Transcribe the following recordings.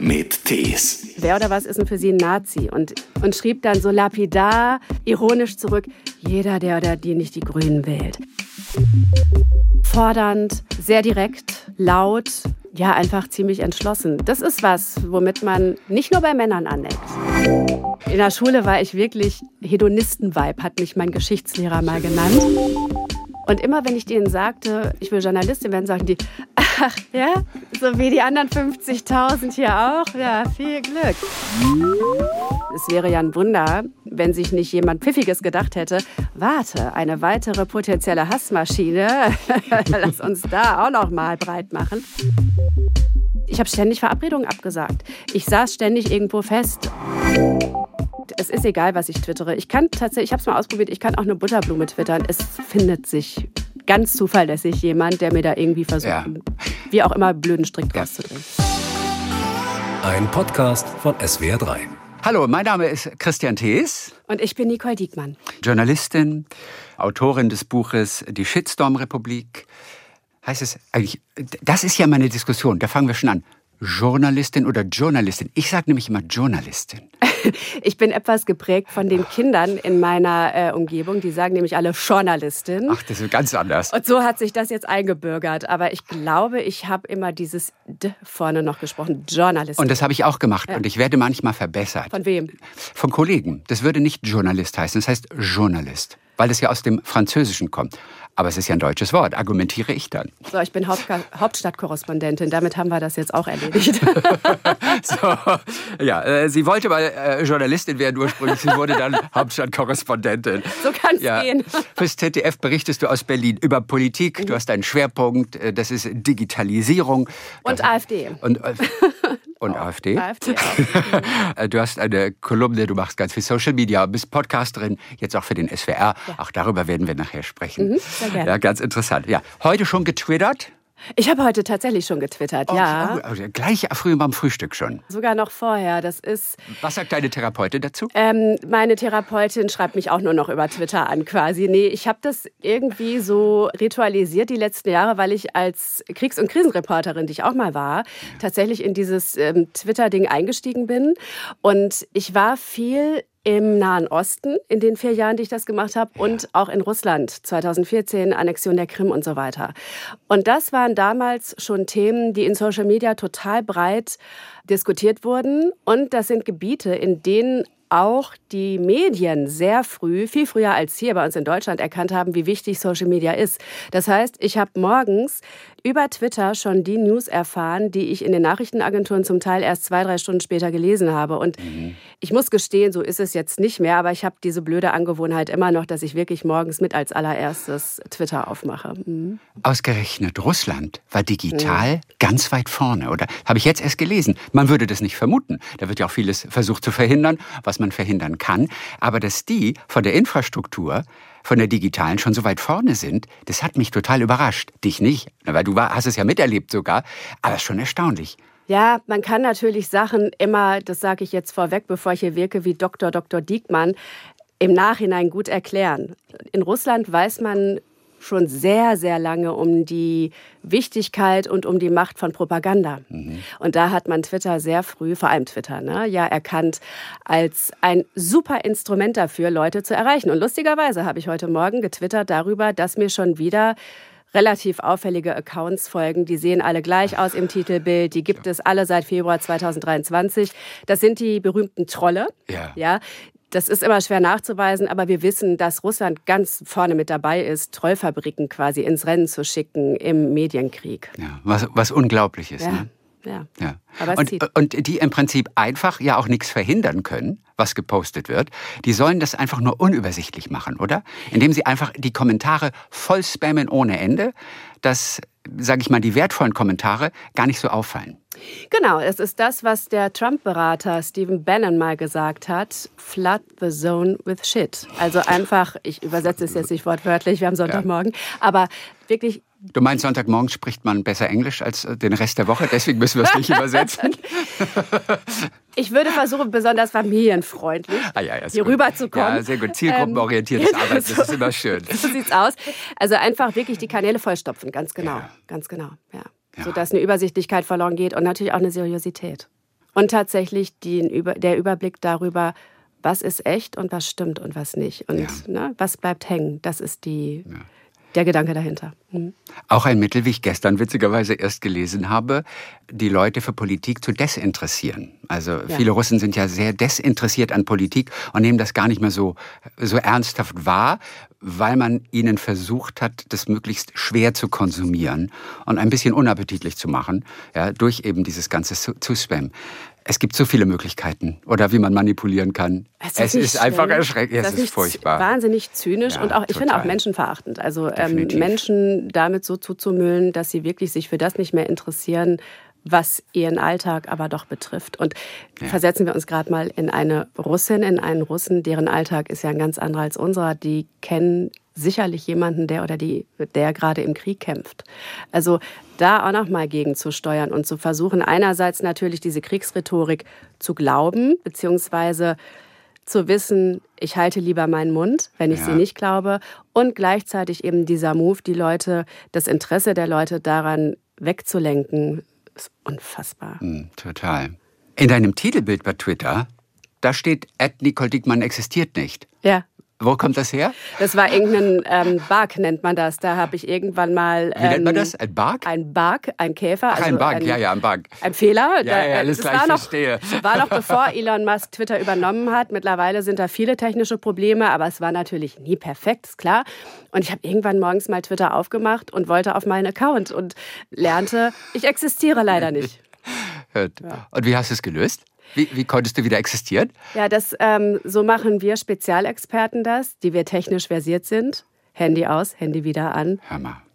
mit Tees. Wer oder was ist denn für Sie ein Nazi? Und, und schrieb dann so lapidar, ironisch zurück, jeder, der oder die nicht die Grünen wählt. Fordernd, sehr direkt, laut, ja, einfach ziemlich entschlossen. Das ist was, womit man nicht nur bei Männern aneckt. In der Schule war ich wirklich Hedonisten-Vibe, hat mich mein Geschichtslehrer mal genannt. Und immer wenn ich denen sagte, ich will Journalistin werden, sagen die, ach ja, so wie die anderen 50.000 hier auch, ja, viel Glück. Es wäre ja ein Wunder, wenn sich nicht jemand Pfiffiges gedacht hätte, warte, eine weitere potenzielle Hassmaschine, lass uns da auch noch mal breit machen. Ich habe ständig Verabredungen abgesagt. Ich saß ständig irgendwo fest es ist egal, was ich twittere. Ich kann tatsächlich, ich habe es mal ausprobiert, ich kann auch eine Butterblume twittern. Es findet sich ganz zuverlässig jemand, der mir da irgendwie versucht, ja. wie auch immer, blöden Strick draus zu drehen. Ein Podcast von SWR3. Hallo, mein Name ist Christian Thees. Und ich bin Nicole Diekmann. Journalistin, Autorin des Buches Die Shitstorm-Republik. Heißt es eigentlich, das ist ja meine Diskussion, da fangen wir schon an. Journalistin oder Journalistin? Ich sage nämlich immer Journalistin. ich bin etwas geprägt von den Kindern in meiner äh, Umgebung. Die sagen nämlich alle Journalistin. Ach, das ist ganz anders. Und so hat sich das jetzt eingebürgert. Aber ich glaube, ich habe immer dieses D vorne noch gesprochen. Journalistin. Und das habe ich auch gemacht. Ja. Und ich werde manchmal verbessert. Von wem? Von Kollegen. Das würde nicht Journalist heißen. Das heißt Journalist. Weil es ja aus dem Französischen kommt. Aber es ist ja ein deutsches Wort, argumentiere ich dann. So, ich bin Haupt Hauptstadtkorrespondentin, damit haben wir das jetzt auch erledigt. so, ja, äh, sie wollte mal äh, Journalistin werden ursprünglich, sie wurde dann Hauptstadtkorrespondentin. So kann es ja. gehen. Fürs ZDF berichtest du aus Berlin über Politik, mhm. du hast einen Schwerpunkt, äh, das ist Digitalisierung. Und das, AfD. Und, äh, und auch. AfD. AfD auch. du hast eine Kolumne, du machst ganz viel Social Media, bist Podcasterin, jetzt auch für den SWR. Ja. Auch darüber werden wir nachher sprechen. Mhm, sehr gerne. Ja, ganz interessant. Ja, heute schon getwittert? Ich habe heute tatsächlich schon getwittert, oh, ja. Also gleich früh beim Frühstück schon. Sogar noch vorher. Das ist. Was sagt deine Therapeutin dazu? Ähm, meine Therapeutin schreibt mich auch nur noch über Twitter an, quasi. Nee, ich habe das irgendwie so ritualisiert die letzten Jahre, weil ich als Kriegs- und Krisenreporterin, die ich auch mal war, tatsächlich in dieses ähm, Twitter-Ding eingestiegen bin. Und ich war viel im Nahen Osten in den vier Jahren, die ich das gemacht habe, und auch in Russland 2014, Annexion der Krim und so weiter. Und das waren damals schon Themen, die in Social Media total breit diskutiert wurden. Und das sind Gebiete, in denen auch die Medien sehr früh, viel früher als hier bei uns in Deutschland, erkannt haben, wie wichtig Social Media ist. Das heißt, ich habe morgens über Twitter schon die News erfahren, die ich in den Nachrichtenagenturen zum Teil erst zwei, drei Stunden später gelesen habe. Und mhm. ich muss gestehen, so ist es jetzt nicht mehr, aber ich habe diese blöde Angewohnheit immer noch, dass ich wirklich morgens mit als allererstes Twitter aufmache. Mhm. Ausgerechnet Russland war digital mhm. ganz weit vorne, oder? Habe ich jetzt erst gelesen. Man würde das nicht vermuten. Da wird ja auch vieles versucht zu verhindern, was man verhindern kann. Aber dass die von der Infrastruktur, von der digitalen schon so weit vorne sind, das hat mich total überrascht. Dich nicht, weil du hast es ja miterlebt sogar. Aber schon erstaunlich. Ja, man kann natürlich Sachen immer, das sage ich jetzt vorweg, bevor ich hier wirke, wie Dr. Dr. Diekmann, im Nachhinein gut erklären. In Russland weiß man schon sehr, sehr lange um die Wichtigkeit und um die Macht von Propaganda. Mhm. Und da hat man Twitter sehr früh, vor allem Twitter, ne, ja erkannt als ein super Instrument dafür, Leute zu erreichen. Und lustigerweise habe ich heute Morgen getwittert darüber, dass mir schon wieder relativ auffällige Accounts folgen. Die sehen alle gleich aus im Titelbild. Die gibt es alle seit Februar 2023. Das sind die berühmten Trolle. Ja. ja das ist immer schwer nachzuweisen, aber wir wissen, dass Russland ganz vorne mit dabei ist, Trollfabriken quasi ins Rennen zu schicken im Medienkrieg. Ja, was, was unglaublich ist. Ja. Ne? Ja. ja. Und, und, die im Prinzip einfach ja auch nichts verhindern können, was gepostet wird. Die sollen das einfach nur unübersichtlich machen, oder? Indem sie einfach die Kommentare voll spammen ohne Ende, dass, sage ich mal, die wertvollen Kommentare gar nicht so auffallen. Genau, es ist das, was der Trump-Berater Stephen Bannon mal gesagt hat: Flood the zone with shit. Also einfach, ich übersetze es jetzt nicht wortwörtlich, wir haben Sonntagmorgen, ja. aber wirklich. Du meinst, Sonntagmorgen spricht man besser Englisch als äh, den Rest der Woche, deswegen müssen wir es nicht übersetzen. Ich würde versuchen, besonders familienfreundlich ah, ja, ja, hier gut. rüberzukommen. Ja, sehr gut. Zielgruppenorientiertes ähm, Arbeiten, das ist immer schön. So sieht's aus. Also einfach wirklich die Kanäle vollstopfen, ganz genau. Ja. Ganz genau, ja ja. sodass eine Übersichtlichkeit verloren geht und natürlich auch eine Seriosität. Und tatsächlich die, der Überblick darüber, was ist echt und was stimmt und was nicht. Und ne, was bleibt hängen, das ist die. Der Gedanke dahinter. Mhm. Auch ein Mittel, wie ich gestern witzigerweise erst gelesen habe, die Leute für Politik zu desinteressieren. Also ja. viele Russen sind ja sehr desinteressiert an Politik und nehmen das gar nicht mehr so, so ernsthaft wahr, weil man ihnen versucht hat, das möglichst schwer zu konsumieren und ein bisschen unappetitlich zu machen, ja, durch eben dieses ganze Zu-Spam. Es gibt so viele Möglichkeiten oder wie man manipulieren kann. Es ist, es ist einfach erschreckend. Es ist, ist furchtbar. Wahnsinnig zynisch ja, und auch, ich total. finde auch menschenverachtend. Also ähm, Menschen damit so zuzumüllen, dass sie wirklich sich für das nicht mehr interessieren, was ihren Alltag aber doch betrifft. Und ja. versetzen wir uns gerade mal in eine Russin, in einen Russen, deren Alltag ist ja ein ganz anderer als unserer. Die kennen sicherlich jemanden, der oder die, der gerade im Krieg kämpft. Also da auch noch mal gegenzusteuern und zu versuchen, einerseits natürlich diese Kriegsrhetorik zu glauben, beziehungsweise zu wissen, ich halte lieber meinen Mund, wenn ich ja. sie nicht glaube, und gleichzeitig eben dieser Move, die Leute, das Interesse der Leute daran wegzulenken, ist unfassbar. Mm, total. In deinem Titelbild bei Twitter, da steht, Ed Nicole Dickmann existiert nicht. Ja. Wo kommt das her? Das war irgendein ähm, Bug, nennt man das. Da habe ich irgendwann mal. Ähm, Wie nennt man ähm, das? Ein Bug? Ein Bug, ein Käfer. Ach, also ein Bug, ein, ja, ja, ein Bug. Ein Fehler. Ja, ja, alles das klar, war noch, verstehe. War noch bevor Elon Musk Twitter übernommen hat. Mittlerweile sind da viele technische Probleme, aber es war natürlich nie perfekt, ist klar. Und ich habe irgendwann morgens mal Twitter aufgemacht und wollte auf meinen Account und lernte, ich existiere leider nicht. Und wie hast du es gelöst? Wie, wie konntest du wieder existieren? Ja, das, ähm, so machen wir Spezialexperten das, die wir technisch versiert sind. Handy aus, Handy wieder an,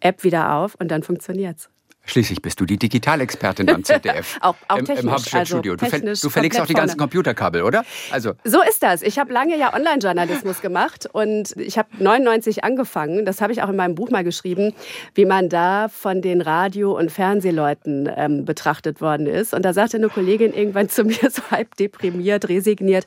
App wieder auf und dann funktioniert's. Schließlich bist du die Digitalexpertin beim ZDF. auch, auch Im, technisch, Im Hauptstadtstudio. Also du, du verlegst auch die ganzen vorne. Computerkabel, oder? Also. So ist das. Ich habe lange ja Online-Journalismus gemacht und ich habe 99 angefangen. Das habe ich auch in meinem Buch mal geschrieben, wie man da von den Radio- und Fernsehleuten ähm, betrachtet worden ist. Und da sagte eine Kollegin irgendwann zu mir, so halb deprimiert, resigniert,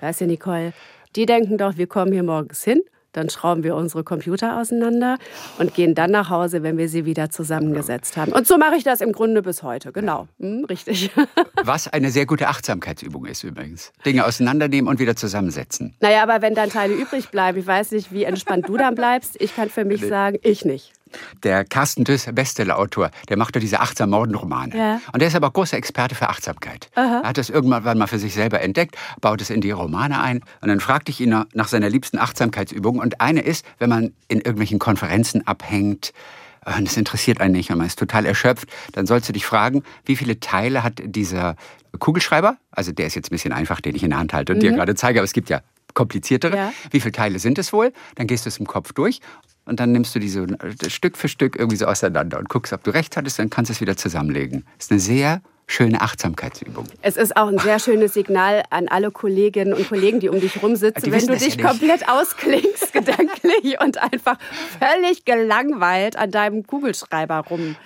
weißt du, Nicole, die denken doch, wir kommen hier morgens hin dann schrauben wir unsere Computer auseinander und gehen dann nach Hause, wenn wir sie wieder zusammengesetzt haben. Und so mache ich das im Grunde bis heute, genau. Hm, richtig. Was eine sehr gute Achtsamkeitsübung ist übrigens. Dinge auseinandernehmen und wieder zusammensetzen. Naja, aber wenn dann Teile übrig bleiben, ich weiß nicht, wie entspannt du dann bleibst. Ich kann für mich sagen, ich nicht. Der Carsten Düss, Bestsellerautor, der macht ja diese achtsam Morden-Romane. Ja. Und der ist aber großer Experte für Achtsamkeit. Aha. Er hat das irgendwann mal für sich selber entdeckt, baut es in die Romane ein. Und dann fragte ich ihn nach seiner liebsten Achtsamkeitsübung. Und eine ist, wenn man in irgendwelchen Konferenzen abhängt, äh, und das interessiert einen nicht und man ist total erschöpft, dann sollst du dich fragen, wie viele Teile hat dieser Kugelschreiber, also der ist jetzt ein bisschen einfach, den ich in der Hand halte und mhm. dir gerade zeige, aber es gibt ja kompliziertere. Ja. Wie viele Teile sind es wohl? Dann gehst du es im Kopf durch und dann nimmst du diese äh, Stück für Stück irgendwie so auseinander und guckst, ob du recht hattest, dann kannst du es wieder zusammenlegen. Das ist eine sehr schöne Achtsamkeitsübung. Es ist auch ein sehr schönes Signal an alle Kolleginnen und Kollegen, die um dich rumsitzen, wenn du dich ja komplett ausklingst gedanklich und einfach völlig gelangweilt an deinem Kugelschreiber rum.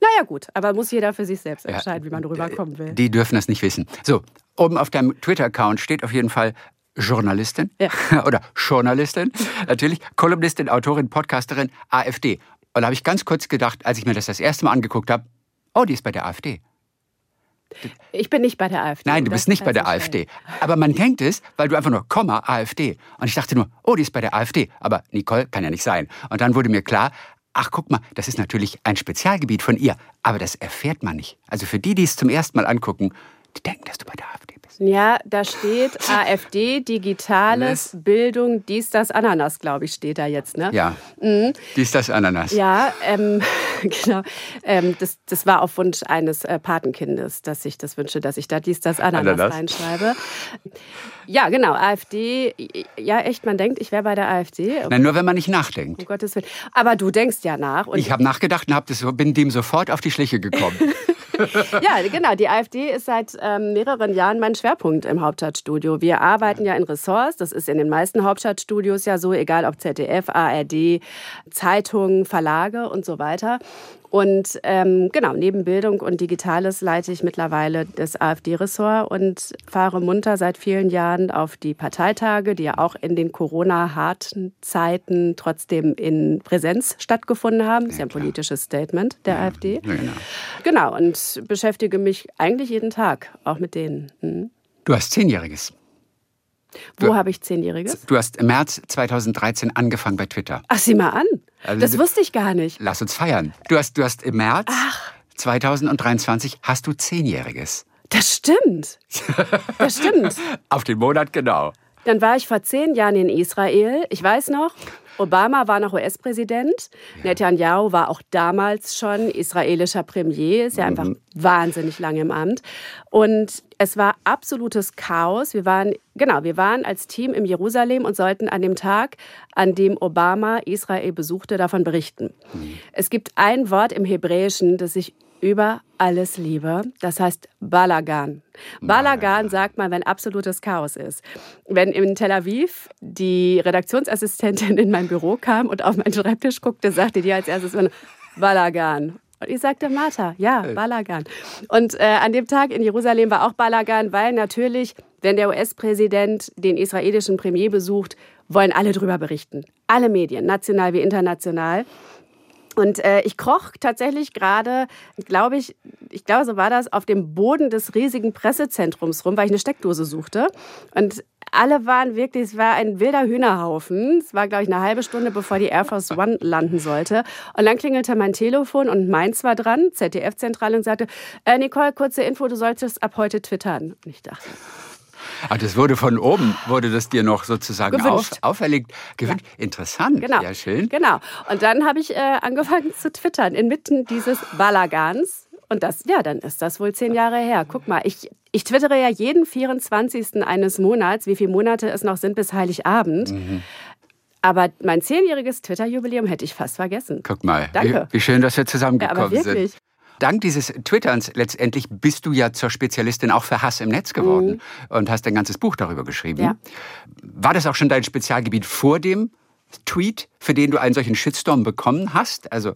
Naja gut, aber muss jeder für sich selbst entscheiden, ja, wie man rüberkommen will. Die dürfen das nicht wissen. So, oben auf deinem Twitter-Account steht auf jeden Fall Journalistin ja. oder Journalistin, natürlich, Kolumnistin, Autorin, Podcasterin, AfD. Und da habe ich ganz kurz gedacht, als ich mir das das erste Mal angeguckt habe, oh, die ist bei der AfD. Ich bin nicht bei der AfD. Nein, du bist nicht bei der AfD. Aber man denkt es, weil du einfach nur Komma AfD. Und ich dachte nur, oh, die ist bei der AfD. Aber Nicole kann ja nicht sein. Und dann wurde mir klar, ach guck mal, das ist natürlich ein Spezialgebiet von ihr. Aber das erfährt man nicht. Also für die, die es zum ersten Mal angucken, die denken, dass du bei der AfD bist. Ja, da steht AfD, Digitales, Bildung, dies, das, Ananas, glaube ich, steht da jetzt. Ne? Ja, mhm. dies, das, Ananas. Ja, ähm, genau. Ähm, das, das war auf Wunsch eines äh, Patenkindes, dass ich das wünsche, dass ich da dies, das, Ananas, Ananas. reinschreibe. Ja, genau, AfD. Ja, echt, man denkt, ich wäre bei der AfD. Okay. Nein, nur wenn man nicht nachdenkt. Um Gottes Willen. Aber du denkst ja nach. ich habe nachgedacht und hab das, bin dem sofort auf die Schliche gekommen. ja, genau. Die AfD ist seit ähm, mehreren Jahren mein Schwerpunkt im Hauptstadtstudio. Wir arbeiten ja in Ressorts. Das ist in den meisten Hauptstadtstudios ja so, egal ob ZDF, ARD, Zeitungen, Verlage und so weiter. Und ähm, genau, neben Bildung und Digitales leite ich mittlerweile das AfD-Ressort und fahre munter seit vielen Jahren auf die Parteitage, die ja auch in den Corona-harten Zeiten trotzdem in Präsenz stattgefunden haben. Das ist ja ein politisches Statement der ja, AfD. Ja, genau. genau, und beschäftige mich eigentlich jeden Tag, auch mit denen. Hm. Du hast Zehnjähriges. Wo habe ich Zehnjähriges? Du hast im März 2013 angefangen bei Twitter. Ach, sieh mal an. Also, das wusste ich gar nicht. Lass uns feiern. Du hast, du hast im März Ach. 2023 hast du Zehnjähriges. Das stimmt. Das stimmt. Auf den Monat genau. Dann war ich vor zehn Jahren in Israel. Ich weiß noch, Obama war noch US-Präsident. Ja. Netanyahu war auch damals schon israelischer Premier, ist ja mhm. einfach wahnsinnig lange im Amt. Und es war absolutes Chaos. Wir waren, genau, wir waren als Team in Jerusalem und sollten an dem Tag, an dem Obama Israel besuchte, davon berichten. Mhm. Es gibt ein Wort im Hebräischen, das ich über alles liebe. Das heißt Balagan. Balagan sagt man, wenn absolutes Chaos ist. Wenn in Tel Aviv die Redaktionsassistentin in mein Büro kam und auf meinen Schreibtisch guckte, sagte die als erstes Balagan. Und ich sagte, Martha, ja, Balagan. Und äh, an dem Tag in Jerusalem war auch Balagan, weil natürlich, wenn der US-Präsident den israelischen Premier besucht, wollen alle darüber berichten. Alle Medien, national wie international. Und äh, ich kroch tatsächlich gerade, glaube ich, ich glaube, so war das, auf dem Boden des riesigen Pressezentrums rum, weil ich eine Steckdose suchte. Und alle waren wirklich, es war ein wilder Hühnerhaufen. Es war, glaube ich, eine halbe Stunde, bevor die Air Force One landen sollte. Und dann klingelte mein Telefon und meins war dran, ZDF-Zentrale, und sagte, äh, Nicole, kurze Info, du solltest ab heute twittern. Und ich dachte, Ah, das wurde von oben, wurde das dir noch sozusagen auf, auferlegt. Gewünscht. Ja. Interessant. Genau. Ja, schön. Genau. Und dann habe ich äh, angefangen zu twittern inmitten dieses Balagans. Und das, ja, dann ist das wohl zehn Jahre her. Guck mal, ich, ich twittere ja jeden 24. eines Monats, wie viele Monate es noch sind bis Heiligabend. Mhm. Aber mein zehnjähriges Twitter-Jubiläum hätte ich fast vergessen. Guck mal, Danke. Wie, wie schön, dass wir zusammengekommen ja, sind dank dieses Twitterns letztendlich bist du ja zur Spezialistin auch für Hass im Netz geworden mhm. und hast ein ganzes Buch darüber geschrieben. Ja. War das auch schon dein Spezialgebiet vor dem Tweet, für den du einen solchen Shitstorm bekommen hast? Also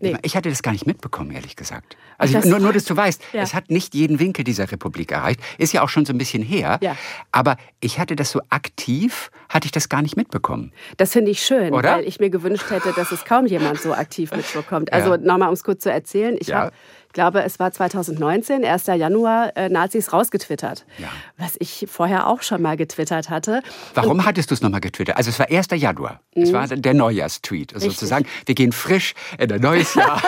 Nee. Ich hatte das gar nicht mitbekommen, ehrlich gesagt. Also das nur, nur, dass du weißt, ja. es hat nicht jeden Winkel dieser Republik erreicht. Ist ja auch schon so ein bisschen her. Ja. Aber ich hatte das so aktiv, hatte ich das gar nicht mitbekommen. Das finde ich schön, Oder? weil ich mir gewünscht hätte, dass es kaum jemand so aktiv mitbekommt. Also ja. nochmal, um es kurz zu erzählen. Ich ja. habe glaube, es war 2019, 1. Januar, äh, Nazis rausgetwittert. Ja. Was ich vorher auch schon mal getwittert hatte. Warum Und, hattest du es nochmal getwittert? Also es war 1. Januar. Mhm. Es war der Neujahrstweet. Also sozusagen, wir gehen frisch in ein neues Jahr.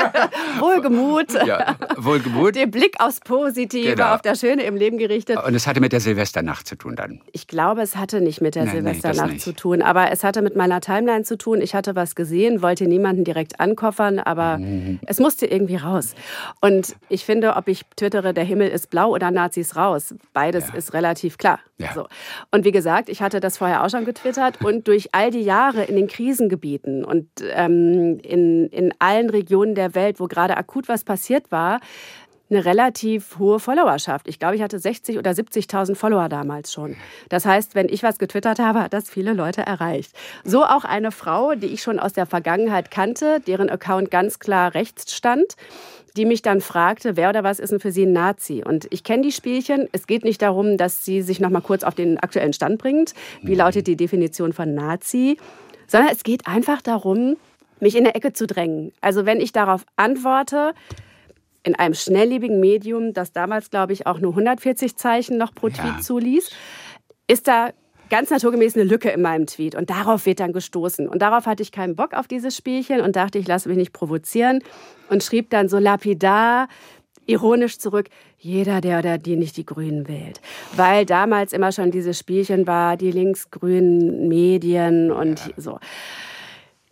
Wohlgemut. Ja, Wohlgemut. Der Blick aufs Positive, genau. auf das Schöne im Leben gerichtet. Und es hatte mit der Silvesternacht zu tun dann? Ich glaube, es hatte nicht mit der nein, Silvesternacht nein, zu tun. Aber es hatte mit meiner Timeline zu tun. Ich hatte was gesehen, wollte niemanden direkt ankoffern, aber mhm. es musste irgendwie raus. Und ich finde, ob ich twittere, der Himmel ist blau oder Nazis raus, beides ja. ist relativ klar. Ja. So. Und wie gesagt, ich hatte das vorher auch schon getwittert und durch all die Jahre in den Krisengebieten und ähm, in, in allen Regionen der Welt, wo gerade akut was passiert war, eine relativ hohe Followerschaft. Ich glaube, ich hatte 60 oder 70.000 Follower damals schon. Das heißt, wenn ich was getwittert habe, hat das viele Leute erreicht. So auch eine Frau, die ich schon aus der Vergangenheit kannte, deren Account ganz klar rechts stand die mich dann fragte, wer oder was ist denn für sie ein Nazi? Und ich kenne die Spielchen. Es geht nicht darum, dass sie sich noch mal kurz auf den aktuellen Stand bringt. Wie mhm. lautet die Definition von Nazi? Sondern es geht einfach darum, mich in der Ecke zu drängen. Also wenn ich darauf antworte, in einem schnelllebigen Medium, das damals, glaube ich, auch nur 140 Zeichen noch pro Tweet ja. zuließ, ist da ganz naturgemäß eine Lücke in meinem Tweet. Und darauf wird dann gestoßen. Und darauf hatte ich keinen Bock auf dieses Spielchen und dachte, ich lasse mich nicht provozieren. Und schrieb dann so lapidar, ironisch zurück, jeder, der oder die nicht die Grünen wählt. Weil damals immer schon dieses Spielchen war, die linksgrünen Medien und ja. so.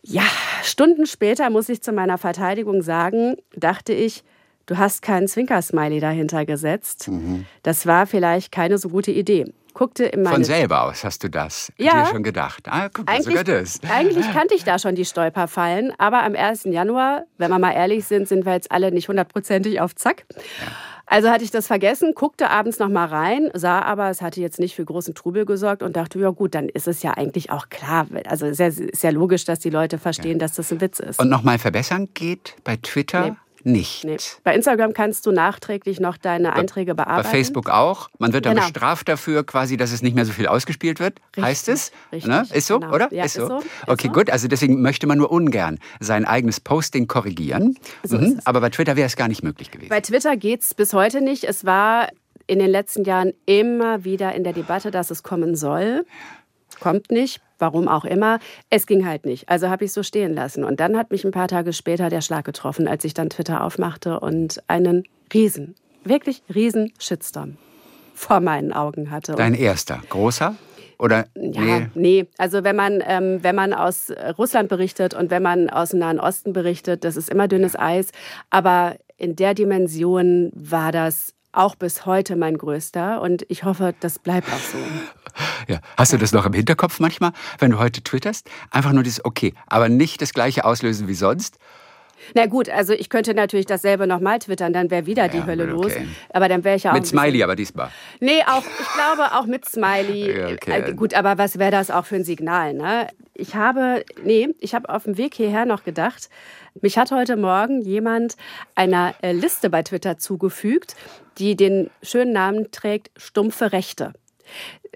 Ja, Stunden später muss ich zu meiner Verteidigung sagen, dachte ich, du hast keinen Zwinkersmiley dahinter gesetzt. Mhm. Das war vielleicht keine so gute Idee. Guckte in meine Von selber aus hast du das ja, dir schon gedacht. Ah, guck mal, sogar das. Eigentlich kannte ich da schon die Stolperfallen, aber am 1. Januar, wenn wir mal ehrlich sind, sind wir jetzt alle nicht hundertprozentig auf Zack. Ja. Also hatte ich das vergessen, guckte abends noch mal rein, sah aber, es hatte jetzt nicht für großen Trubel gesorgt und dachte, ja gut, dann ist es ja eigentlich auch klar. Also ist ja logisch, dass die Leute verstehen, ja. dass das ein Witz ist. Und nochmal verbessern geht bei Twitter? Nee nicht. Nee. Bei Instagram kannst du nachträglich noch deine Einträge bearbeiten. Bei Facebook auch. Man wird dann genau. bestraft dafür, quasi, dass es nicht mehr so viel ausgespielt wird. Richtig, heißt es? Richtig. Ne? Ist so, genau. oder? Ja, ist so. Ist so. Okay, ist gut. Also deswegen möchte man nur ungern sein eigenes Posting korrigieren. So mhm. Aber bei Twitter wäre es gar nicht möglich gewesen. Bei Twitter geht es bis heute nicht. Es war in den letzten Jahren immer wieder in der Debatte, dass es kommen soll. Kommt nicht warum auch immer. Es ging halt nicht. Also habe ich es so stehen lassen. Und dann hat mich ein paar Tage später der Schlag getroffen, als ich dann Twitter aufmachte und einen riesen, wirklich riesen Shitstorm vor meinen Augen hatte. Dein erster, großer? Oder ja, nee. nee. Also wenn man, ähm, wenn man aus Russland berichtet und wenn man aus dem Nahen Osten berichtet, das ist immer dünnes Eis. Aber in der Dimension war das auch bis heute mein größter und ich hoffe, das bleibt auch so. Ja. Hast du das noch im Hinterkopf manchmal, wenn du heute twitterst? Einfach nur dieses Okay, aber nicht das gleiche auslösen wie sonst? Na gut, also ich könnte natürlich dasselbe nochmal twittern, dann wäre wieder die ja, Hölle okay. los. Aber dann wäre ich ja auch. Mit Smiley aber diesmal. Nee, auch, ich glaube auch mit Smiley. Ja, okay. äh, gut, aber was wäre das auch für ein Signal, ne? Ich habe, nee, ich habe auf dem Weg hierher noch gedacht, mich hat heute Morgen jemand einer äh, Liste bei Twitter zugefügt, die den schönen Namen trägt Stumpfe Rechte.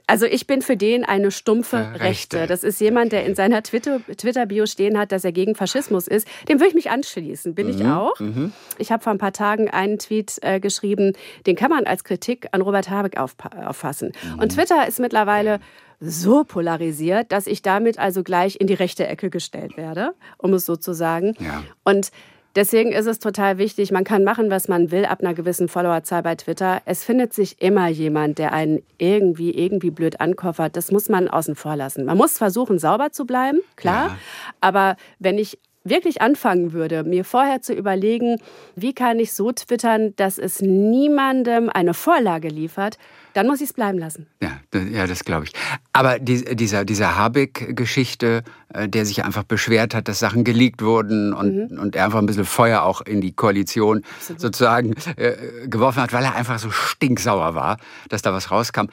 Also ich bin für den eine stumpfe Rechte. Rechte. Das ist jemand, der in seiner Twitter-Bio stehen hat, dass er gegen Faschismus ist. Dem würde ich mich anschließen, bin mhm. ich auch. Mhm. Ich habe vor ein paar Tagen einen Tweet äh, geschrieben, den kann man als Kritik an Robert Habeck auffassen. Mhm. Und Twitter ist mittlerweile so polarisiert, dass ich damit also gleich in die rechte Ecke gestellt werde, um es so zu sagen. Ja. Und Deswegen ist es total wichtig, man kann machen, was man will ab einer gewissen Followerzahl bei Twitter. Es findet sich immer jemand, der einen irgendwie, irgendwie blöd ankoffert. Das muss man außen vor lassen. Man muss versuchen, sauber zu bleiben, klar. Ja. Aber wenn ich wirklich anfangen würde, mir vorher zu überlegen, wie kann ich so twittern, dass es niemandem eine Vorlage liefert, dann muss ich es bleiben lassen. Ja, ja das glaube ich. Aber die, dieser, dieser Habeck-Geschichte, äh, der sich einfach beschwert hat, dass Sachen geleakt wurden und, mhm. und er einfach ein bisschen Feuer auch in die Koalition Absolut. sozusagen äh, geworfen hat, weil er einfach so stinksauer war, dass da was rauskam.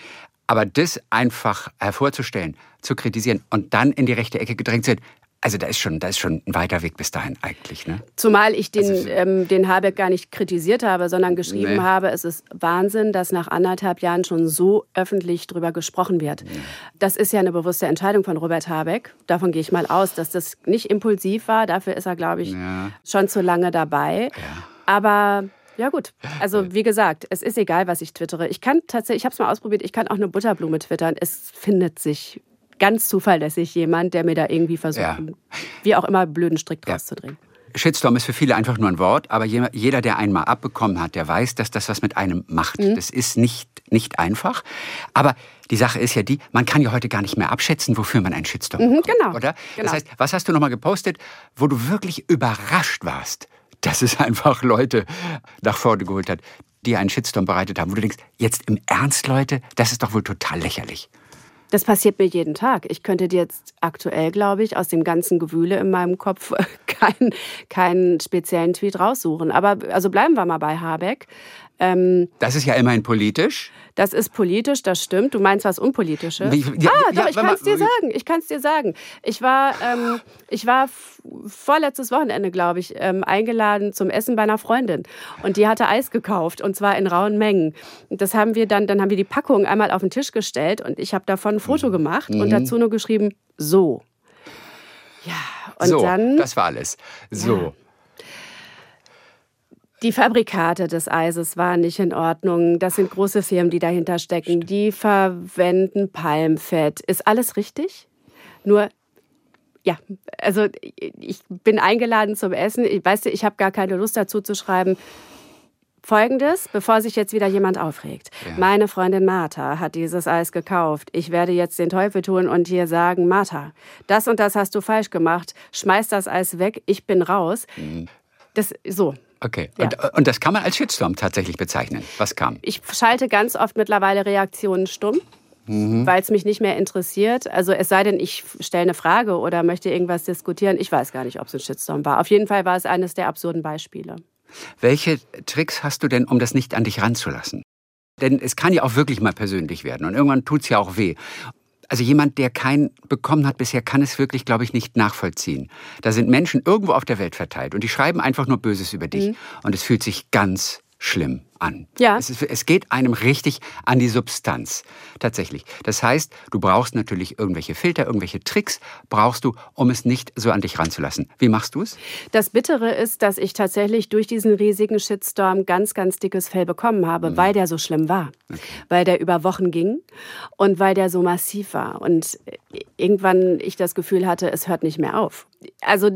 Aber das einfach hervorzustellen, zu kritisieren und dann in die rechte Ecke gedrängt zu werden, also da ist schon, da ist schon ein weiter Weg bis dahin eigentlich. Ne? Zumal ich den, also, ähm, den Habeck gar nicht kritisiert habe, sondern geschrieben nee. habe, es ist Wahnsinn, dass nach anderthalb Jahren schon so öffentlich drüber gesprochen wird. Nee. Das ist ja eine bewusste Entscheidung von Robert Habeck. Davon gehe ich mal aus, dass das nicht impulsiv war. Dafür ist er, glaube ich, ja. schon zu lange dabei. Ja. Aber ja gut, also wie gesagt, es ist egal, was ich twittere. Ich kann tatsächlich, ich habe es mal ausprobiert, ich kann auch eine Butterblume twittern. Es findet sich ganz zuverlässig jemand, der mir da irgendwie versucht, ja. wie auch immer, blöden Strick draus ja. zu drehen. Shitstorm ist für viele einfach nur ein Wort, aber jeder, der einmal abbekommen hat, der weiß, dass das was mit einem macht. Mhm. Das ist nicht, nicht einfach. Aber die Sache ist ja die, man kann ja heute gar nicht mehr abschätzen, wofür man einen Shitstorm mhm, bekommt, genau. oder? Genau. Das heißt, was hast du nochmal gepostet, wo du wirklich überrascht warst, dass es einfach Leute nach vorne geholt hat, die einen Shitstorm bereitet haben, wo du denkst, jetzt im Ernst, Leute, das ist doch wohl total lächerlich. Das passiert mir jeden Tag. Ich könnte dir jetzt aktuell, glaube ich, aus dem ganzen Gewühle in meinem Kopf keinen, keinen speziellen Tweet raussuchen. Aber also bleiben wir mal bei Habeck. Ähm, das ist ja immerhin politisch. Das ist politisch, das stimmt. Du meinst was Unpolitisches? Ja, ah, doch, ja, ich kann es dir sagen. Ich kann es dir sagen. Ich war, ähm, ich war vorletztes Wochenende, glaube ich, ähm, eingeladen zum Essen bei einer Freundin. Und die hatte Eis gekauft und zwar in rauen Mengen. Das haben wir dann, dann haben wir die Packung einmal auf den Tisch gestellt und ich habe davon ein Foto mhm. gemacht mhm. und dazu nur geschrieben, so. Ja, und so, dann. Das war alles. So. Ja. Die Fabrikate des Eises waren nicht in Ordnung. Das sind große Firmen, die dahinter stecken. Die verwenden Palmfett. Ist alles richtig? Nur, ja, also ich bin eingeladen zum Essen. Ich weiß, ich habe gar keine Lust dazu zu schreiben. Folgendes, bevor sich jetzt wieder jemand aufregt. Ja. Meine Freundin Martha hat dieses Eis gekauft. Ich werde jetzt den Teufel tun und hier sagen, Martha, das und das hast du falsch gemacht. Schmeiß das Eis weg, ich bin raus. Mhm. Das so. Okay. Ja. Und, und, das kann man als Shitstorm tatsächlich bezeichnen. Was kam? Ich schalte ganz oft mittlerweile Reaktionen stumm. Mhm. Weil es mich nicht mehr interessiert. Also es sei denn, ich stelle eine Frage oder möchte irgendwas diskutieren. Ich weiß gar nicht, ob es ein Shitstorm war. Auf jeden Fall war es eines der absurden Beispiele. Welche Tricks hast du denn, um das nicht an dich ranzulassen? Denn es kann ja auch wirklich mal persönlich werden und irgendwann tut es ja auch weh. Also jemand, der keinen bekommen hat bisher, kann es wirklich, glaube ich, nicht nachvollziehen. Da sind Menschen irgendwo auf der Welt verteilt und die schreiben einfach nur Böses über dich. Mhm. Und es fühlt sich ganz schlimm an. Ja. Es, ist, es, geht einem richtig an die Substanz, tatsächlich. Das heißt, du brauchst natürlich irgendwelche Filter, irgendwelche Tricks brauchst du, um es nicht so an dich ranzulassen. Wie machst du es? Das Bittere ist, dass ich tatsächlich durch diesen riesigen Shitstorm ganz, ganz dickes Fell bekommen habe, mhm. weil der so schlimm war. Okay. Weil der über Wochen ging und weil der so massiv war. Und irgendwann ich das Gefühl hatte, es hört nicht mehr auf. Also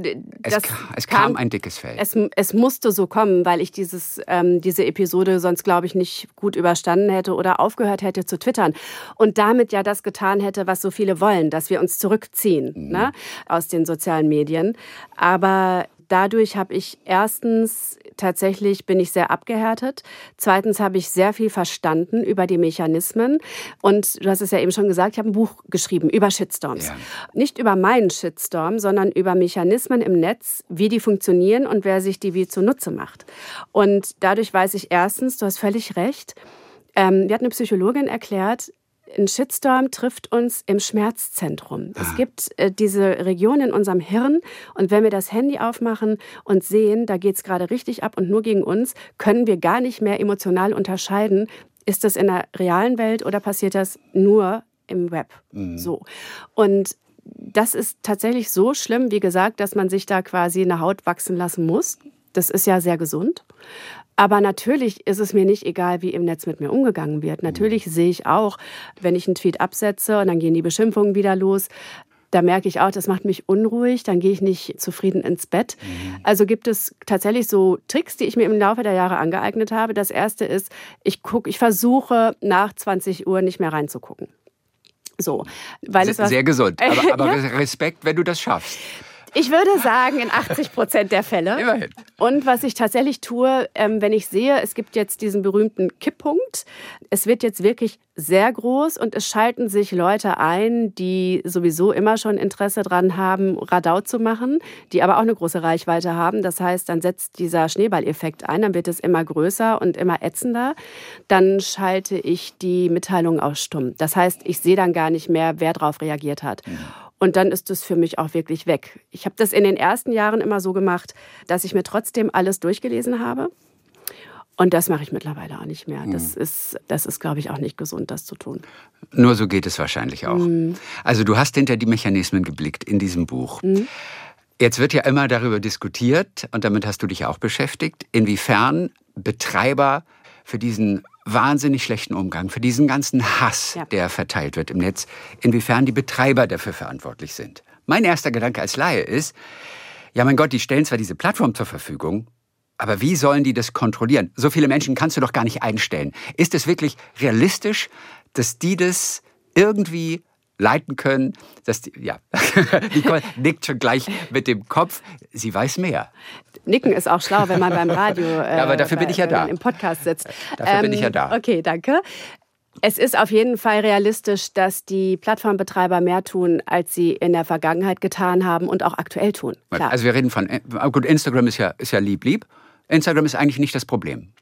es, es kam, kam, ein dickes Fell. Es, es, musste so kommen, weil ich dieses, ähm, diese Episode Sonst, glaube ich, nicht gut überstanden hätte oder aufgehört hätte zu twittern. Und damit ja das getan hätte, was so viele wollen, dass wir uns zurückziehen mhm. ne, aus den sozialen Medien. Aber dadurch habe ich erstens tatsächlich bin ich sehr abgehärtet. Zweitens habe ich sehr viel verstanden über die Mechanismen. Und du hast es ja eben schon gesagt, ich habe ein Buch geschrieben über Shitstorms. Ja. Nicht über meinen Shitstorm, sondern über Mechanismen im Netz, wie die funktionieren und wer sich die wie zunutze macht. Und dadurch weiß ich erstens, du hast völlig recht, ähm, hat eine Psychologin erklärt, ein Shitstorm trifft uns im Schmerzzentrum. Ah. Es gibt äh, diese Region in unserem Hirn und wenn wir das Handy aufmachen und sehen, da geht es gerade richtig ab und nur gegen uns, können wir gar nicht mehr emotional unterscheiden, ist das in der realen Welt oder passiert das nur im Web? Mhm. So. Und das ist tatsächlich so schlimm, wie gesagt, dass man sich da quasi eine Haut wachsen lassen muss. Das ist ja sehr gesund. Aber natürlich ist es mir nicht egal, wie im Netz mit mir umgegangen wird. Natürlich sehe ich auch, wenn ich einen Tweet absetze und dann gehen die Beschimpfungen wieder los, da merke ich auch, das macht mich unruhig, dann gehe ich nicht zufrieden ins Bett. Mhm. Also gibt es tatsächlich so Tricks, die ich mir im Laufe der Jahre angeeignet habe. Das erste ist, ich gucke, ich versuche nach 20 Uhr nicht mehr reinzugucken. So, weil es sehr gesund, aber, aber ja. Respekt, wenn du das schaffst. Ich würde sagen, in 80 Prozent der Fälle. Immerhin. Und was ich tatsächlich tue, ähm, wenn ich sehe, es gibt jetzt diesen berühmten Kipppunkt, es wird jetzt wirklich sehr groß und es schalten sich Leute ein, die sowieso immer schon Interesse daran haben, Radau zu machen, die aber auch eine große Reichweite haben. Das heißt, dann setzt dieser Schneeballeffekt ein, dann wird es immer größer und immer ätzender. Dann schalte ich die Mitteilung aus stumm. Das heißt, ich sehe dann gar nicht mehr, wer darauf reagiert hat. Mhm. Und dann ist es für mich auch wirklich weg. Ich habe das in den ersten Jahren immer so gemacht, dass ich mir trotzdem alles durchgelesen habe. Und das mache ich mittlerweile auch nicht mehr. Das hm. ist, das ist, glaube ich, auch nicht gesund, das zu tun. Nur so geht es wahrscheinlich auch. Mhm. Also du hast hinter die Mechanismen geblickt in diesem Buch. Mhm. Jetzt wird ja immer darüber diskutiert, und damit hast du dich auch beschäftigt, inwiefern Betreiber für diesen wahnsinnig schlechten Umgang, für diesen ganzen Hass, ja. der verteilt wird im Netz, inwiefern die Betreiber dafür verantwortlich sind. Mein erster Gedanke als Laie ist, ja mein Gott, die stellen zwar diese Plattform zur Verfügung, aber wie sollen die das kontrollieren? So viele Menschen kannst du doch gar nicht einstellen. Ist es wirklich realistisch, dass die das irgendwie leiten können. Dass die, ja, Nicole nickt schon gleich mit dem Kopf. Sie weiß mehr. Nicken ist auch schlau, wenn man beim Radio äh, ja, aber dafür bin ich ja da. im Podcast sitzt. Dafür ähm, bin ich ja da. Ähm, okay, danke. Es ist auf jeden Fall realistisch, dass die Plattformbetreiber mehr tun, als sie in der Vergangenheit getan haben und auch aktuell tun. Klar. Also wir reden von, äh, gut, Instagram ist ja, ist ja lieb, lieb. Instagram ist eigentlich nicht das Problem.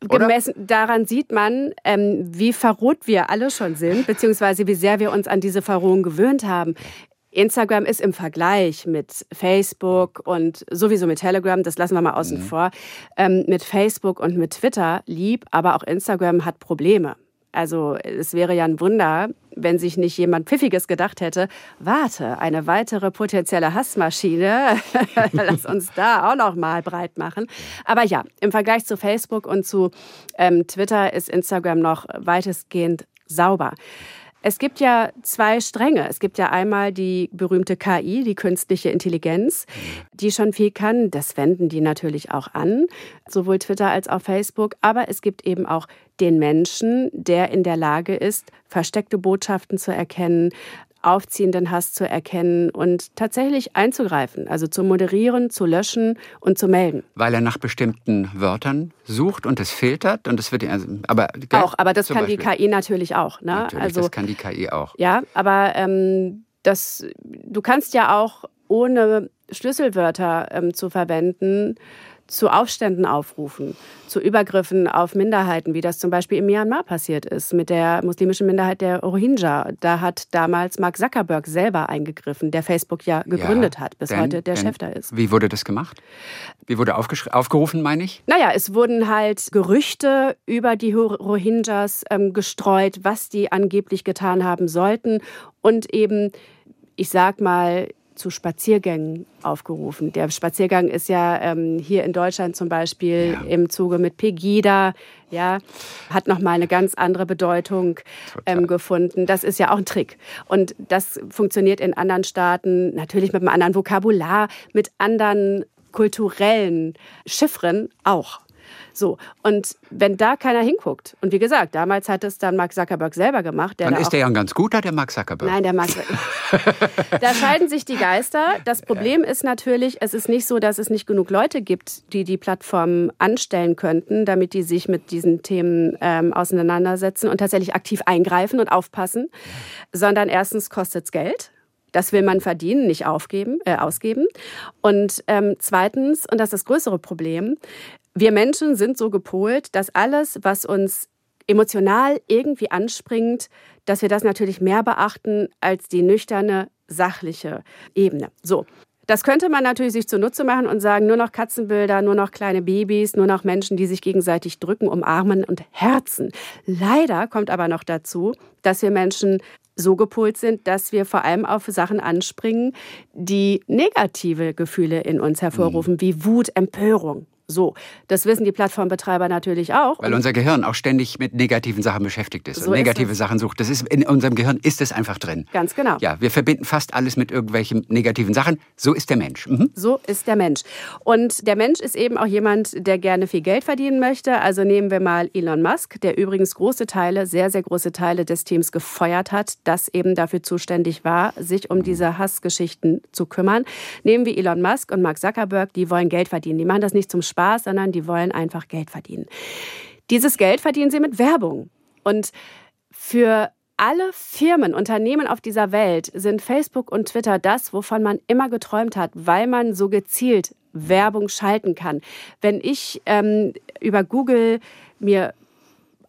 Gemessen daran sieht man, ähm, wie verroht wir alle schon sind, beziehungsweise wie sehr wir uns an diese Verrohung gewöhnt haben. Instagram ist im Vergleich mit Facebook und sowieso mit Telegram, das lassen wir mal außen mhm. vor, ähm, mit Facebook und mit Twitter lieb, aber auch Instagram hat Probleme. Also es wäre ja ein Wunder, wenn sich nicht jemand Pfiffiges gedacht hätte, warte, eine weitere potenzielle Hassmaschine, lass uns da auch noch mal breit machen. Aber ja, im Vergleich zu Facebook und zu ähm, Twitter ist Instagram noch weitestgehend sauber. Es gibt ja zwei Stränge. Es gibt ja einmal die berühmte KI, die künstliche Intelligenz, die schon viel kann. Das wenden die natürlich auch an, sowohl Twitter als auch Facebook. Aber es gibt eben auch den Menschen, der in der Lage ist, versteckte Botschaften zu erkennen, aufziehenden Hass zu erkennen und tatsächlich einzugreifen, also zu moderieren, zu löschen und zu melden. Weil er nach bestimmten Wörtern sucht und es filtert und es wird also, aber auch, aber das kann Beispiel. die KI natürlich auch. Ne? Natürlich, also das kann die KI auch. Ja, aber ähm, das, du kannst ja auch ohne Schlüsselwörter ähm, zu verwenden zu Aufständen aufrufen, zu Übergriffen auf Minderheiten, wie das zum Beispiel in Myanmar passiert ist mit der muslimischen Minderheit der Rohingya. Da hat damals Mark Zuckerberg selber eingegriffen, der Facebook ja gegründet ja, hat, bis denn, heute der Chef da ist. Wie wurde das gemacht? Wie wurde aufgerufen, meine ich? Naja, es wurden halt Gerüchte über die Rohingyas ähm, gestreut, was die angeblich getan haben sollten und eben, ich sag mal, zu Spaziergängen aufgerufen. Der Spaziergang ist ja ähm, hier in Deutschland zum Beispiel ja. im Zuge mit Pegida, ja, hat nochmal eine ganz andere Bedeutung ähm, gefunden. Das ist ja auch ein Trick. Und das funktioniert in anderen Staaten natürlich mit einem anderen Vokabular, mit anderen kulturellen Chiffren auch. So, und wenn da keiner hinguckt, und wie gesagt, damals hat es dann Mark Zuckerberg selber gemacht. dann da ist der ja ein ganz guter, der Mark Zuckerberg. Nein, der Mark Da scheiden sich die Geister. Das Problem ist natürlich, es ist nicht so, dass es nicht genug Leute gibt, die die Plattform anstellen könnten, damit die sich mit diesen Themen ähm, auseinandersetzen und tatsächlich aktiv eingreifen und aufpassen, sondern erstens kostet es Geld. Das will man verdienen, nicht aufgeben, äh, ausgeben. Und ähm, zweitens, und das ist das größere Problem, wir Menschen sind so gepolt, dass alles, was uns emotional irgendwie anspringt, dass wir das natürlich mehr beachten als die nüchterne, sachliche Ebene. So. Das könnte man natürlich sich zunutze machen und sagen, nur noch Katzenbilder, nur noch kleine Babys, nur noch Menschen, die sich gegenseitig drücken, umarmen und herzen. Leider kommt aber noch dazu, dass wir Menschen so gepolt sind, dass wir vor allem auf Sachen anspringen, die negative Gefühle in uns hervorrufen, mhm. wie Wut, Empörung. So, das wissen die Plattformbetreiber natürlich auch. Weil unser Gehirn auch ständig mit negativen Sachen beschäftigt ist so und negative ist Sachen sucht. Das ist in unserem Gehirn ist es einfach drin. Ganz genau. Ja, wir verbinden fast alles mit irgendwelchen negativen Sachen. So ist der Mensch. Mhm. So ist der Mensch. Und der Mensch ist eben auch jemand, der gerne viel Geld verdienen möchte. Also nehmen wir mal Elon Musk, der übrigens große Teile, sehr sehr große Teile des Teams gefeuert hat, das eben dafür zuständig war, sich um diese Hassgeschichten zu kümmern. Nehmen wir Elon Musk und Mark Zuckerberg, die wollen Geld verdienen. Die machen das nicht zum Spaß Spaß, sondern die wollen einfach Geld verdienen. Dieses Geld verdienen sie mit Werbung. Und für alle Firmen, Unternehmen auf dieser Welt sind Facebook und Twitter das, wovon man immer geträumt hat, weil man so gezielt Werbung schalten kann. Wenn ich ähm, über Google mir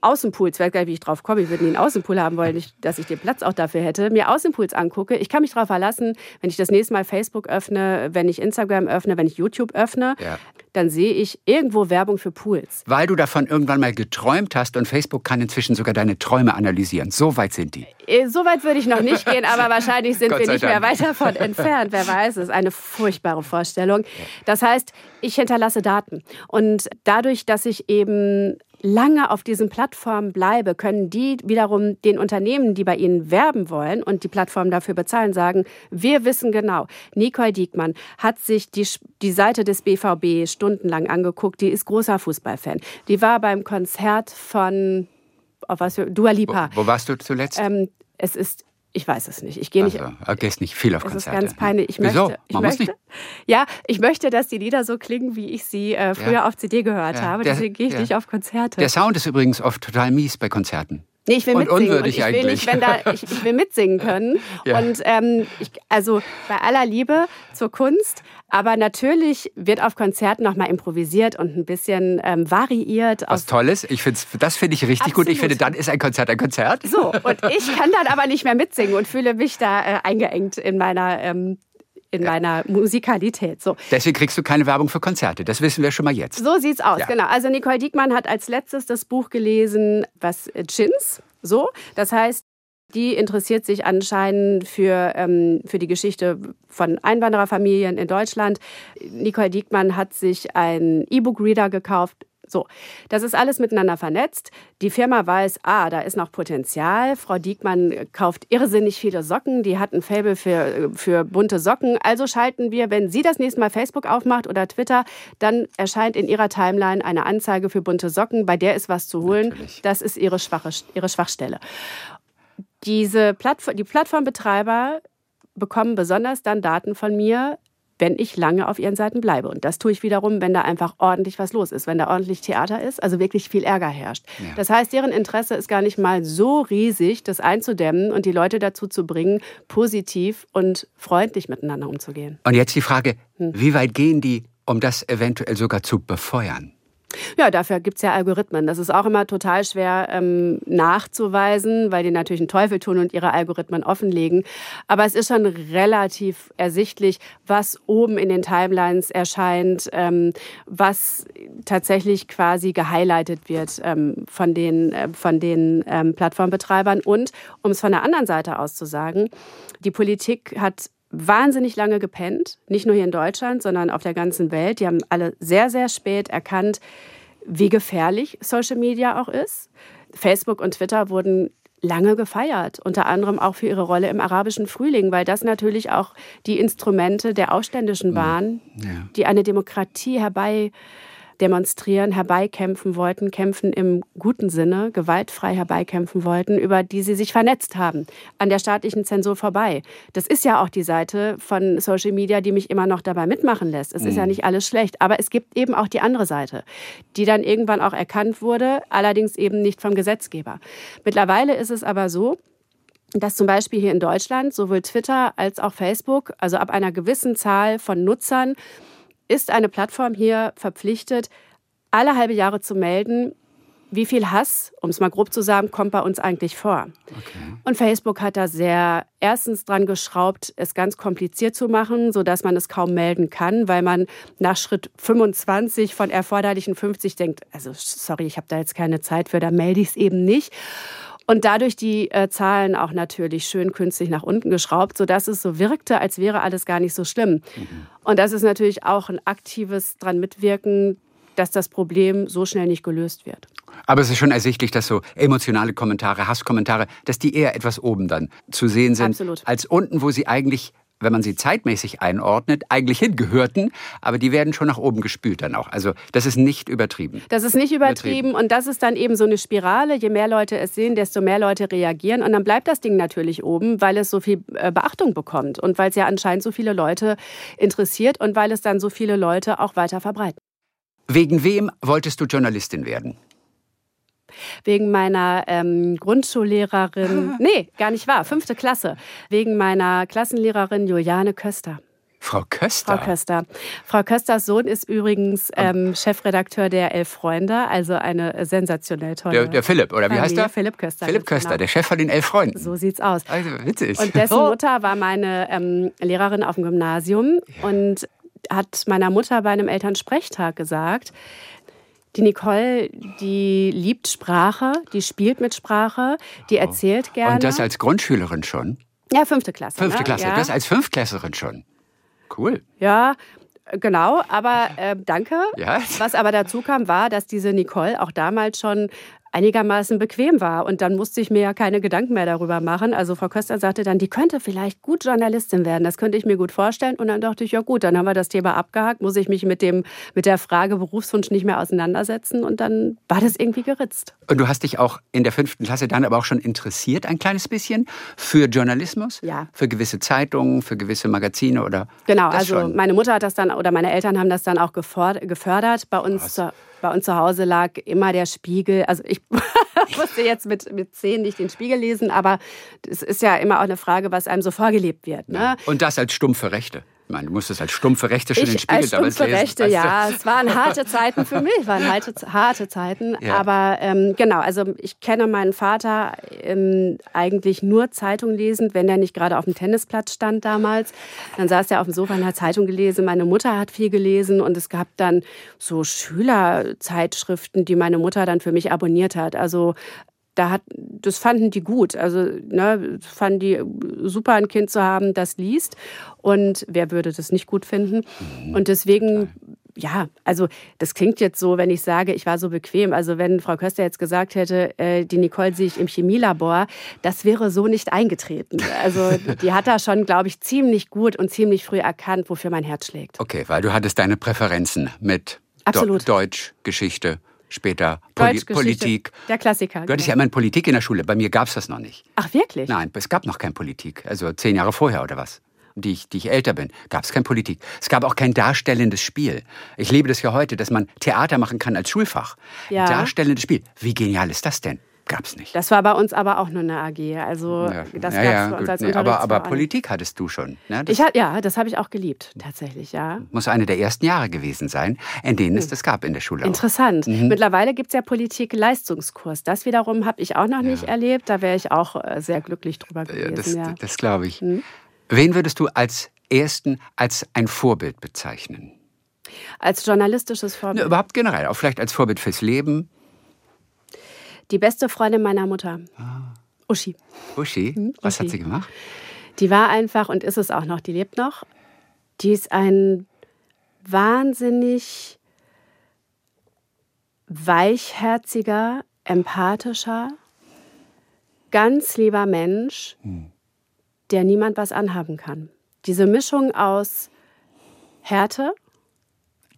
Außenpools, weiß gar nicht, wie ich drauf komme, ich würde nie einen Außenpool haben wollen, nicht, dass ich den Platz auch dafür hätte, mir Außenpools angucke, ich kann mich darauf verlassen, wenn ich das nächste Mal Facebook öffne, wenn ich Instagram öffne, wenn ich YouTube öffne, ja. Dann sehe ich irgendwo Werbung für Pools. Weil du davon irgendwann mal geträumt hast und Facebook kann inzwischen sogar deine Träume analysieren. So weit sind die. Äh, so weit würde ich noch nicht gehen, aber wahrscheinlich sind wir nicht Dank. mehr weit davon entfernt. Wer weiß, es ist eine furchtbare Vorstellung. Das heißt, ich hinterlasse Daten. Und dadurch, dass ich eben lange auf diesen Plattformen bleibe, können die wiederum den Unternehmen, die bei ihnen werben wollen und die Plattform dafür bezahlen, sagen, wir wissen genau, Nicole Diekmann hat sich die, die Seite des BVB stundenlang angeguckt, die ist großer Fußballfan. Die war beim Konzert von auf was für, Dua Lipa. Wo, wo warst du zuletzt? Ähm, es ist ich weiß es nicht. Ich gehe nicht. Also, gehst nicht viel auf Konzerte. Das ist ganz peinlich. Ich Wieso? Möchte, ich Man möchte, muss nicht. Ja, ich möchte, dass die Lieder so klingen, wie ich sie äh, früher ja. auf CD gehört ja. habe. Deswegen gehe ich ja. nicht auf Konzerte. Der Sound ist übrigens oft total mies bei Konzerten. Nee, ich will und mitsingen. Und ich will nicht, wenn da, ich, ich will mitsingen können. ja. Und ähm, ich, also bei aller Liebe zur Kunst, aber natürlich wird auf Konzerten nochmal improvisiert und ein bisschen ähm, variiert. Was Tolles. Ich find's, das finde ich richtig Absolut. gut. Ich finde, dann ist ein Konzert ein Konzert. So, und ich kann dann aber nicht mehr mitsingen und fühle mich da äh, eingeengt in meiner ähm, in ja. meiner Musikalität. So. Deswegen kriegst du keine Werbung für Konzerte. Das wissen wir schon mal jetzt. So sieht's aus, ja. genau. Also Nicole Diekmann hat als letztes das Buch gelesen, was Chins. So, das heißt, die interessiert sich anscheinend für, ähm, für die Geschichte von Einwandererfamilien in Deutschland. Nicole Diekmann hat sich einen E-Book-Reader gekauft, so, das ist alles miteinander vernetzt. Die Firma weiß, ah, da ist noch Potenzial. Frau Diekmann kauft irrsinnig viele Socken. Die hat ein Faible für, für bunte Socken. Also schalten wir, wenn sie das nächste Mal Facebook aufmacht oder Twitter, dann erscheint in ihrer Timeline eine Anzeige für bunte Socken. Bei der ist was zu holen. Natürlich. Das ist ihre, schwache, ihre Schwachstelle. Diese Plattform, die Plattformbetreiber bekommen besonders dann Daten von mir, wenn ich lange auf ihren Seiten bleibe. Und das tue ich wiederum, wenn da einfach ordentlich was los ist, wenn da ordentlich Theater ist, also wirklich viel Ärger herrscht. Ja. Das heißt, deren Interesse ist gar nicht mal so riesig, das einzudämmen und die Leute dazu zu bringen, positiv und freundlich miteinander umzugehen. Und jetzt die Frage, hm. wie weit gehen die um das eventuell sogar zu befeuern? Ja, dafür gibt es ja Algorithmen. Das ist auch immer total schwer ähm, nachzuweisen, weil die natürlich einen Teufel tun und ihre Algorithmen offenlegen. Aber es ist schon relativ ersichtlich, was oben in den Timelines erscheint, ähm, was tatsächlich quasi gehighlightet wird ähm, von den, äh, von den ähm, Plattformbetreibern. Und um es von der anderen Seite aus zu sagen, die Politik hat wahnsinnig lange gepennt, nicht nur hier in Deutschland, sondern auf der ganzen Welt. Die haben alle sehr, sehr spät erkannt, wie gefährlich Social Media auch ist. Facebook und Twitter wurden lange gefeiert, unter anderem auch für ihre Rolle im arabischen Frühling, weil das natürlich auch die Instrumente der Aufständischen mhm. waren, ja. die eine Demokratie herbei demonstrieren, herbeikämpfen wollten, kämpfen im guten Sinne, gewaltfrei herbeikämpfen wollten, über die sie sich vernetzt haben, an der staatlichen Zensur vorbei. Das ist ja auch die Seite von Social Media, die mich immer noch dabei mitmachen lässt. Es mhm. ist ja mhm. nicht alles schlecht, aber es gibt eben auch die andere Seite, die dann irgendwann auch erkannt wurde, allerdings eben nicht vom Gesetzgeber. Mittlerweile ist es aber so, dass zum Beispiel hier in Deutschland sowohl Twitter als auch Facebook, also ab einer gewissen Zahl von Nutzern, ist eine Plattform hier verpflichtet, alle halbe Jahre zu melden, wie viel Hass, um es mal grob zu sagen, kommt bei uns eigentlich vor. Okay. Und Facebook hat da sehr erstens dran geschraubt, es ganz kompliziert zu machen, sodass man es kaum melden kann, weil man nach Schritt 25 von erforderlichen 50 denkt, also sorry, ich habe da jetzt keine Zeit für, da melde ich es eben nicht. Und dadurch die äh, Zahlen auch natürlich schön künstlich nach unten geschraubt, sodass es so wirkte, als wäre alles gar nicht so schlimm. Mhm. Und das ist natürlich auch ein aktives dran mitwirken, dass das Problem so schnell nicht gelöst wird. Aber es ist schon ersichtlich, dass so emotionale Kommentare, Hasskommentare, dass die eher etwas oben dann zu sehen sind, Absolut. als unten, wo sie eigentlich wenn man sie zeitmäßig einordnet, eigentlich hingehörten, aber die werden schon nach oben gespült dann auch. Also das ist nicht übertrieben. Das ist nicht übertrieben, übertrieben. und das ist dann eben so eine Spirale. Je mehr Leute es sehen, desto mehr Leute reagieren und dann bleibt das Ding natürlich oben, weil es so viel äh, Beachtung bekommt und weil es ja anscheinend so viele Leute interessiert und weil es dann so viele Leute auch weiter verbreiten. Wegen wem wolltest du Journalistin werden? Wegen meiner ähm, Grundschullehrerin, nee, gar nicht wahr, fünfte Klasse, wegen meiner Klassenlehrerin Juliane Köster. Frau Köster. Frau Köster. Frau Kösters Sohn ist übrigens ähm, Chefredakteur der Elf Freunde, also eine sensationell tolle. Der, der Philipp, oder wie heißt er? Philipp Köster. Philipp Köster, genau. der Chef von den Elf Freunden. So sieht's aus. Also witzig. Und dessen Mutter war meine ähm, Lehrerin auf dem Gymnasium und hat meiner Mutter bei einem Elternsprechtag gesagt, die Nicole, die liebt Sprache, die spielt mit Sprache, die erzählt gerne. Und das als Grundschülerin schon? Ja, fünfte Klasse. Fünfte ne? Klasse, ja. das als Fünftklässerin schon. Cool. Ja, Genau, aber äh, danke. Ja. Was aber dazu kam, war, dass diese Nicole auch damals schon einigermaßen bequem war. Und dann musste ich mir ja keine Gedanken mehr darüber machen. Also Frau Köster sagte dann, die könnte vielleicht gut Journalistin werden. Das könnte ich mir gut vorstellen. Und dann dachte ich, ja gut, dann haben wir das Thema abgehakt, muss ich mich mit, dem, mit der Frage Berufswunsch nicht mehr auseinandersetzen. Und dann war das irgendwie geritzt. Und du hast dich auch in der fünften Klasse dann aber auch schon interessiert, ein kleines bisschen, für Journalismus? Ja. Für gewisse Zeitungen, für gewisse Magazine oder? Genau, also schon? meine Mutter hat das dann oder meine Eltern haben das dann auch gefördert. Bei uns zu, bei uns zu Hause lag immer der Spiegel. Also ich musste jetzt mit, mit zehn nicht den Spiegel lesen, aber es ist ja immer auch eine Frage, was einem so vorgelebt wird. Ne? Und das als stumpfe Rechte. Ich meine, du musstest als stumpfe Rechte schon ich den Spiegel als damals lesen. Rechte, weißt du? ja. Es waren harte Zeiten für mich, es waren harte, harte Zeiten. Ja. Aber ähm, genau, also ich kenne meinen Vater ähm, eigentlich nur Zeitung lesend, wenn er nicht gerade auf dem Tennisplatz stand damals. Dann saß er auf dem Sofa und hat Zeitung gelesen. Meine Mutter hat viel gelesen und es gab dann so Schülerzeitschriften, die meine Mutter dann für mich abonniert hat. Also da hat, das fanden die gut. Also ne, fanden die super, ein Kind zu haben, das liest. Und wer würde das nicht gut finden? Mhm. Und deswegen, ja, also das klingt jetzt so, wenn ich sage, ich war so bequem. Also wenn Frau Köster jetzt gesagt hätte, äh, die Nicole sehe ich im Chemielabor, das wäre so nicht eingetreten. Also die hat da schon, glaube ich, ziemlich gut und ziemlich früh erkannt, wofür mein Herz schlägt. Okay, weil du hattest deine Präferenzen mit Absolut. Deutsch, Geschichte später Poli Politik. Der Klassiker. Du hattest genau. ja immer in Politik in der Schule. Bei mir gab es das noch nicht. Ach, wirklich? Nein, es gab noch keine Politik. Also zehn Jahre vorher oder was. Die ich, die ich älter bin, gab es keine Politik. Es gab auch kein darstellendes Spiel. Ich liebe das ja heute, dass man Theater machen kann als Schulfach. Ja. Darstellendes Spiel. Wie genial ist das denn? Gab's nicht. Das war bei uns aber auch nur eine AG. Also ja. das ja, gab's ja, für uns als Nee, aber, aber. Politik hattest du schon. Ne? Das Ich hat, ja, das habe ich auch geliebt, tatsächlich, ja. muss eine der ersten Jahre gewesen sein, in denen es das gab in der Schule. Interessant. Mhm. Mittlerweile gibt es ja Politik-Leistungskurs. Das wiederum habe ich auch noch nicht erlebt. Da wäre ich auch äh, sehr glücklich drüber das gewesen. Mhm. das glaube ich. Wen würdest du als ersten als ein Vorbild bezeichnen? Als journalistisches Ne, Vorbild. überhaupt generell, auch vielleicht als Vorbild fürs Leben. Die beste Freundin meiner Mutter, Uschi. Uschi, was hat Ah. Mhm, Uschi. sie gemacht? Die war einfach und ist es auch noch, die lebt noch. Die ist ein wahnsinnig weichherziger, empathischer, ganz lieber Mensch, der niemand was anhaben kann. Diese Mischung aus Härte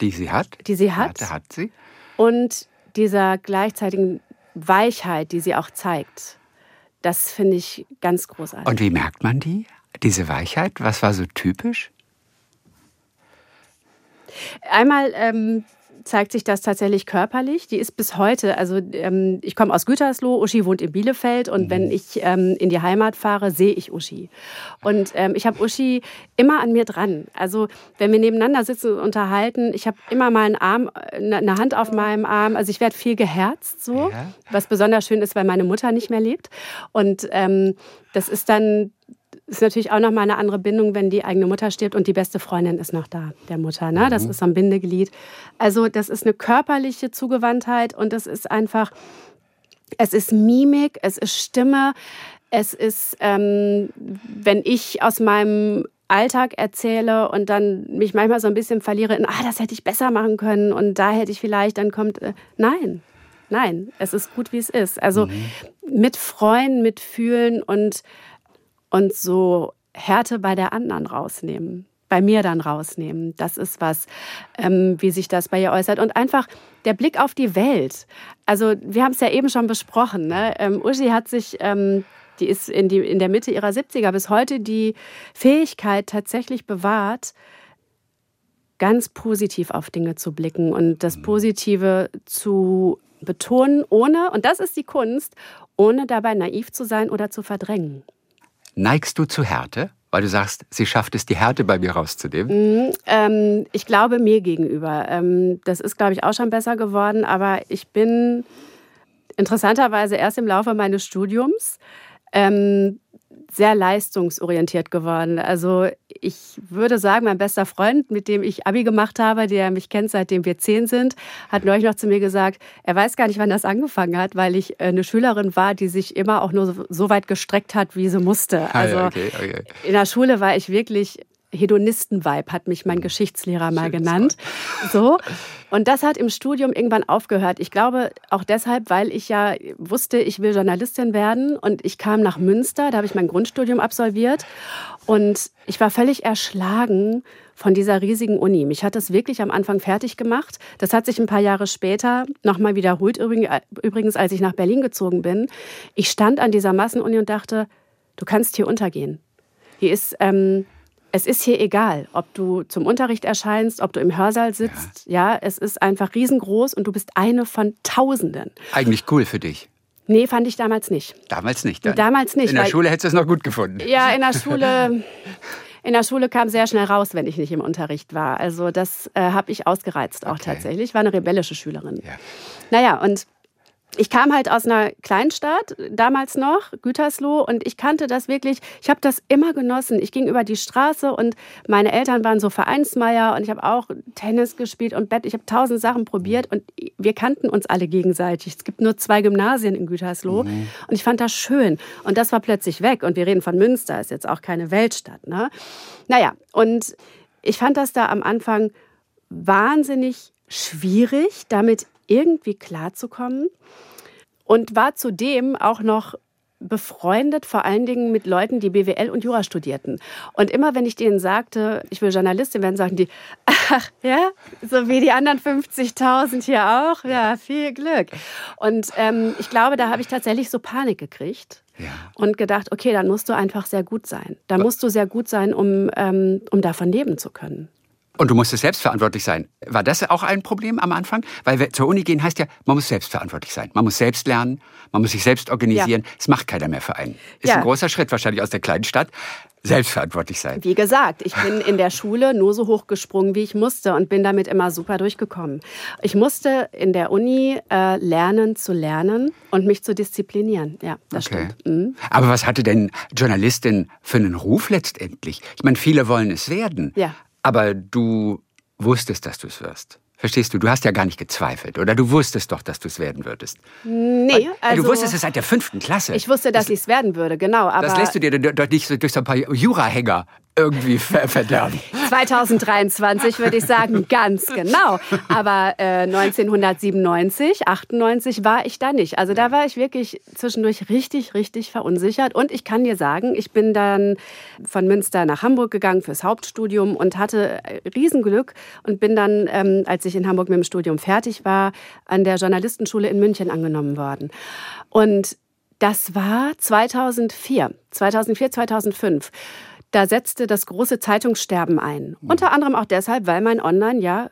Die sie hat? Die sie hat. Hatte, hat sie. und dieser gleichzeitigen Weichheit, die sie auch zeigt, das finde ich ganz großartig. Und wie merkt man die? Diese Weichheit? Was war so typisch? Einmal ähm, zeigt sich das tatsächlich körperlich. Die ist bis heute, also ähm, ich komme aus Gütersloh, Uschi wohnt in Bielefeld und wenn ich ähm, in die Heimat fahre, sehe ich Uschi. Und ähm, ich habe Uschi immer an mir dran. Also wenn wir nebeneinander sitzen und unterhalten, ich habe immer mal einen Arm, eine eine Hand auf meinem Arm. Also ich werde viel geherzt so, Ja. was besonders schön ist, weil meine Mutter nicht mehr lebt. Und ähm, das ist dann ist natürlich auch noch mal eine andere Bindung, wenn die eigene Mutter stirbt und die beste Freundin ist noch da, der Mutter. Ne? Das ist so ein Bindeglied. Also das ist eine körperliche Zugewandtheit und das ist einfach, es ist Mimik, es ist Stimme, es ist, ähm, wenn ich aus meinem Alltag erzähle und dann mich manchmal so ein bisschen verliere in, ah, das hätte ich besser machen können und da hätte ich vielleicht, dann kommt, äh, nein, nein, es ist gut, wie es ist. Also mit Freuen, mit Fühlen und und so Härte bei der anderen rausnehmen, bei mir dann rausnehmen. Das ist was, ähm, wie sich das bei ihr äußert. Und einfach der Blick auf die Welt. Also wir haben es ja eben schon besprochen. Ne? Ähm, Uschi hat sich, ähm, die ist in, die, in der Mitte ihrer 70er bis heute die Fähigkeit tatsächlich bewahrt, ganz positiv auf Dinge zu blicken und das Positive zu betonen, ohne, und das ist die Kunst, ohne dabei naiv zu sein oder zu verdrängen. Neigst du zu Härte? Weil du sagst, sie schafft es, die Härte bei mir rauszunehmen. Ähm, ich glaube mir gegenüber. Ähm, das ist, glaube ich, auch schon besser geworden, aber ich bin interessanterweise erst im Laufe meines Studiums ähm, sehr leistungsorientiert geworden. Also ich würde sagen, mein bester Freund, mit dem ich Abi gemacht habe, der mich kennt, seitdem wir zehn sind, hat neulich noch zu mir gesagt, er weiß gar nicht, wann das angefangen hat, weil ich äh, eine Schülerin war, die sich immer auch nur so- weit gestreckt hat, wie sie musste. Ah, Also ja, okay, okay. in der Schule war ich wirklich Hedonisten-Vibe, hat mich mein Geschichtslehrer mal Schönes genannt. So. Und das hat im Studium irgendwann aufgehört. Ich glaube auch deshalb, weil ich ja wusste, ich will Journalistin werden. Und ich kam nach Münster, da habe ich mein Grundstudium absolviert. Und ich war völlig erschlagen von dieser riesigen Uni. Mich hat das wirklich am Anfang fertig gemacht. Das hat sich ein paar Jahre später nochmal wiederholt, übrigens- übrigens, als ich nach Berlin gezogen bin. Ich stand an dieser Massenuni und dachte, du kannst hier untergehen. Hier ist, ähm, es ist hier egal, ob du zum Unterricht erscheinst, ob du im Hörsaal sitzt. Ja. es ist einfach riesengroß und du bist eine von Tausenden. Eigentlich cool für dich. Nee, fand ich damals nicht. Damals nicht. Dann. Damals nicht, In der Schule hättest du es noch gut gefunden. Ja, in der Schule. In der Schule kam sehr schnell raus, wenn ich nicht im Unterricht war. Also das äh, habe ich ausgereizt auch Okay. tatsächlich. Ich war eine rebellische Schülerin. Ja. Naja, und ich kam halt aus einer Kleinstadt, damals noch, Gütersloh, und ich kannte das wirklich, ich habe das immer genossen. Ich ging über die Straße und meine Eltern waren so Vereinsmeier und ich habe auch Tennis gespielt und Bett. Ich habe tausend Sachen probiert und wir kannten uns alle gegenseitig. Es gibt nur zwei Gymnasien in Gütersloh und ich fand das schön. Und das war plötzlich weg. Und wir reden von Münster, ist jetzt auch keine Weltstadt. Ne? Naja, und ich fand das da am Anfang wahnsinnig schwierig, damit irgendwie klarzukommen und war zudem auch noch befreundet, vor allen Dingen mit Leuten, die BWL und Jura studierten. Und immer wenn ich denen sagte, ich will Journalistin werden, sagten die, ach ja, so wie die anderen 50.000 hier auch, ja, viel Glück. Und ähm, ich glaube, da habe ich tatsächlich so Panik gekriegt Ja. und gedacht, okay, dann musst du einfach sehr gut sein. Da musst du sehr gut sein, um, ähm, um davon leben zu können. Und du musstest selbstverantwortlich sein. War das auch ein Problem am Anfang? Weil zur Uni gehen heißt ja, man muss selbstverantwortlich sein. Man muss selbst lernen, man muss sich selbst organisieren. Es ja. macht keiner mehr für einen. Ist ja. ein großer Schritt wahrscheinlich aus der kleinen Stadt selbstverantwortlich sein. Wie gesagt, ich bin in der Schule nur so hoch gesprungen, wie ich musste und bin damit immer super durchgekommen. Ich musste in der Uni äh, lernen zu lernen und mich zu disziplinieren. Ja, das okay. stimmt. Mhm. Aber was hatte denn Journalistin für einen Ruf letztendlich? Ich meine, viele wollen es werden. Ja. Aber du wusstest, dass du es wirst. Verstehst du? Du hast ja gar nicht gezweifelt, oder? Du wusstest doch, dass du es werden würdest. Nee, also. Du wusstest es seit der fünften Klasse. Ich wusste, dass ich es werden würde, genau. Aber das lässt du dir doch nicht durch so ein paar Jurahänger irgendwie verderben. 2023 würde ich sagen, ganz genau. Aber äh, 1997, 98 war ich da nicht. Also da war ich wirklich zwischendurch richtig, richtig verunsichert. Und ich kann dir sagen, ich bin dann von Münster nach Hamburg gegangen fürs Hauptstudium und hatte Riesenglück und bin dann, ähm, als ich in Hamburg mit dem Studium fertig war, an der Journalistenschule in München angenommen worden. Und das war 2004, 2004, 2005 da setzte das große Zeitungssterben ein. Mhm. Unter anderem auch deshalb, weil man online ja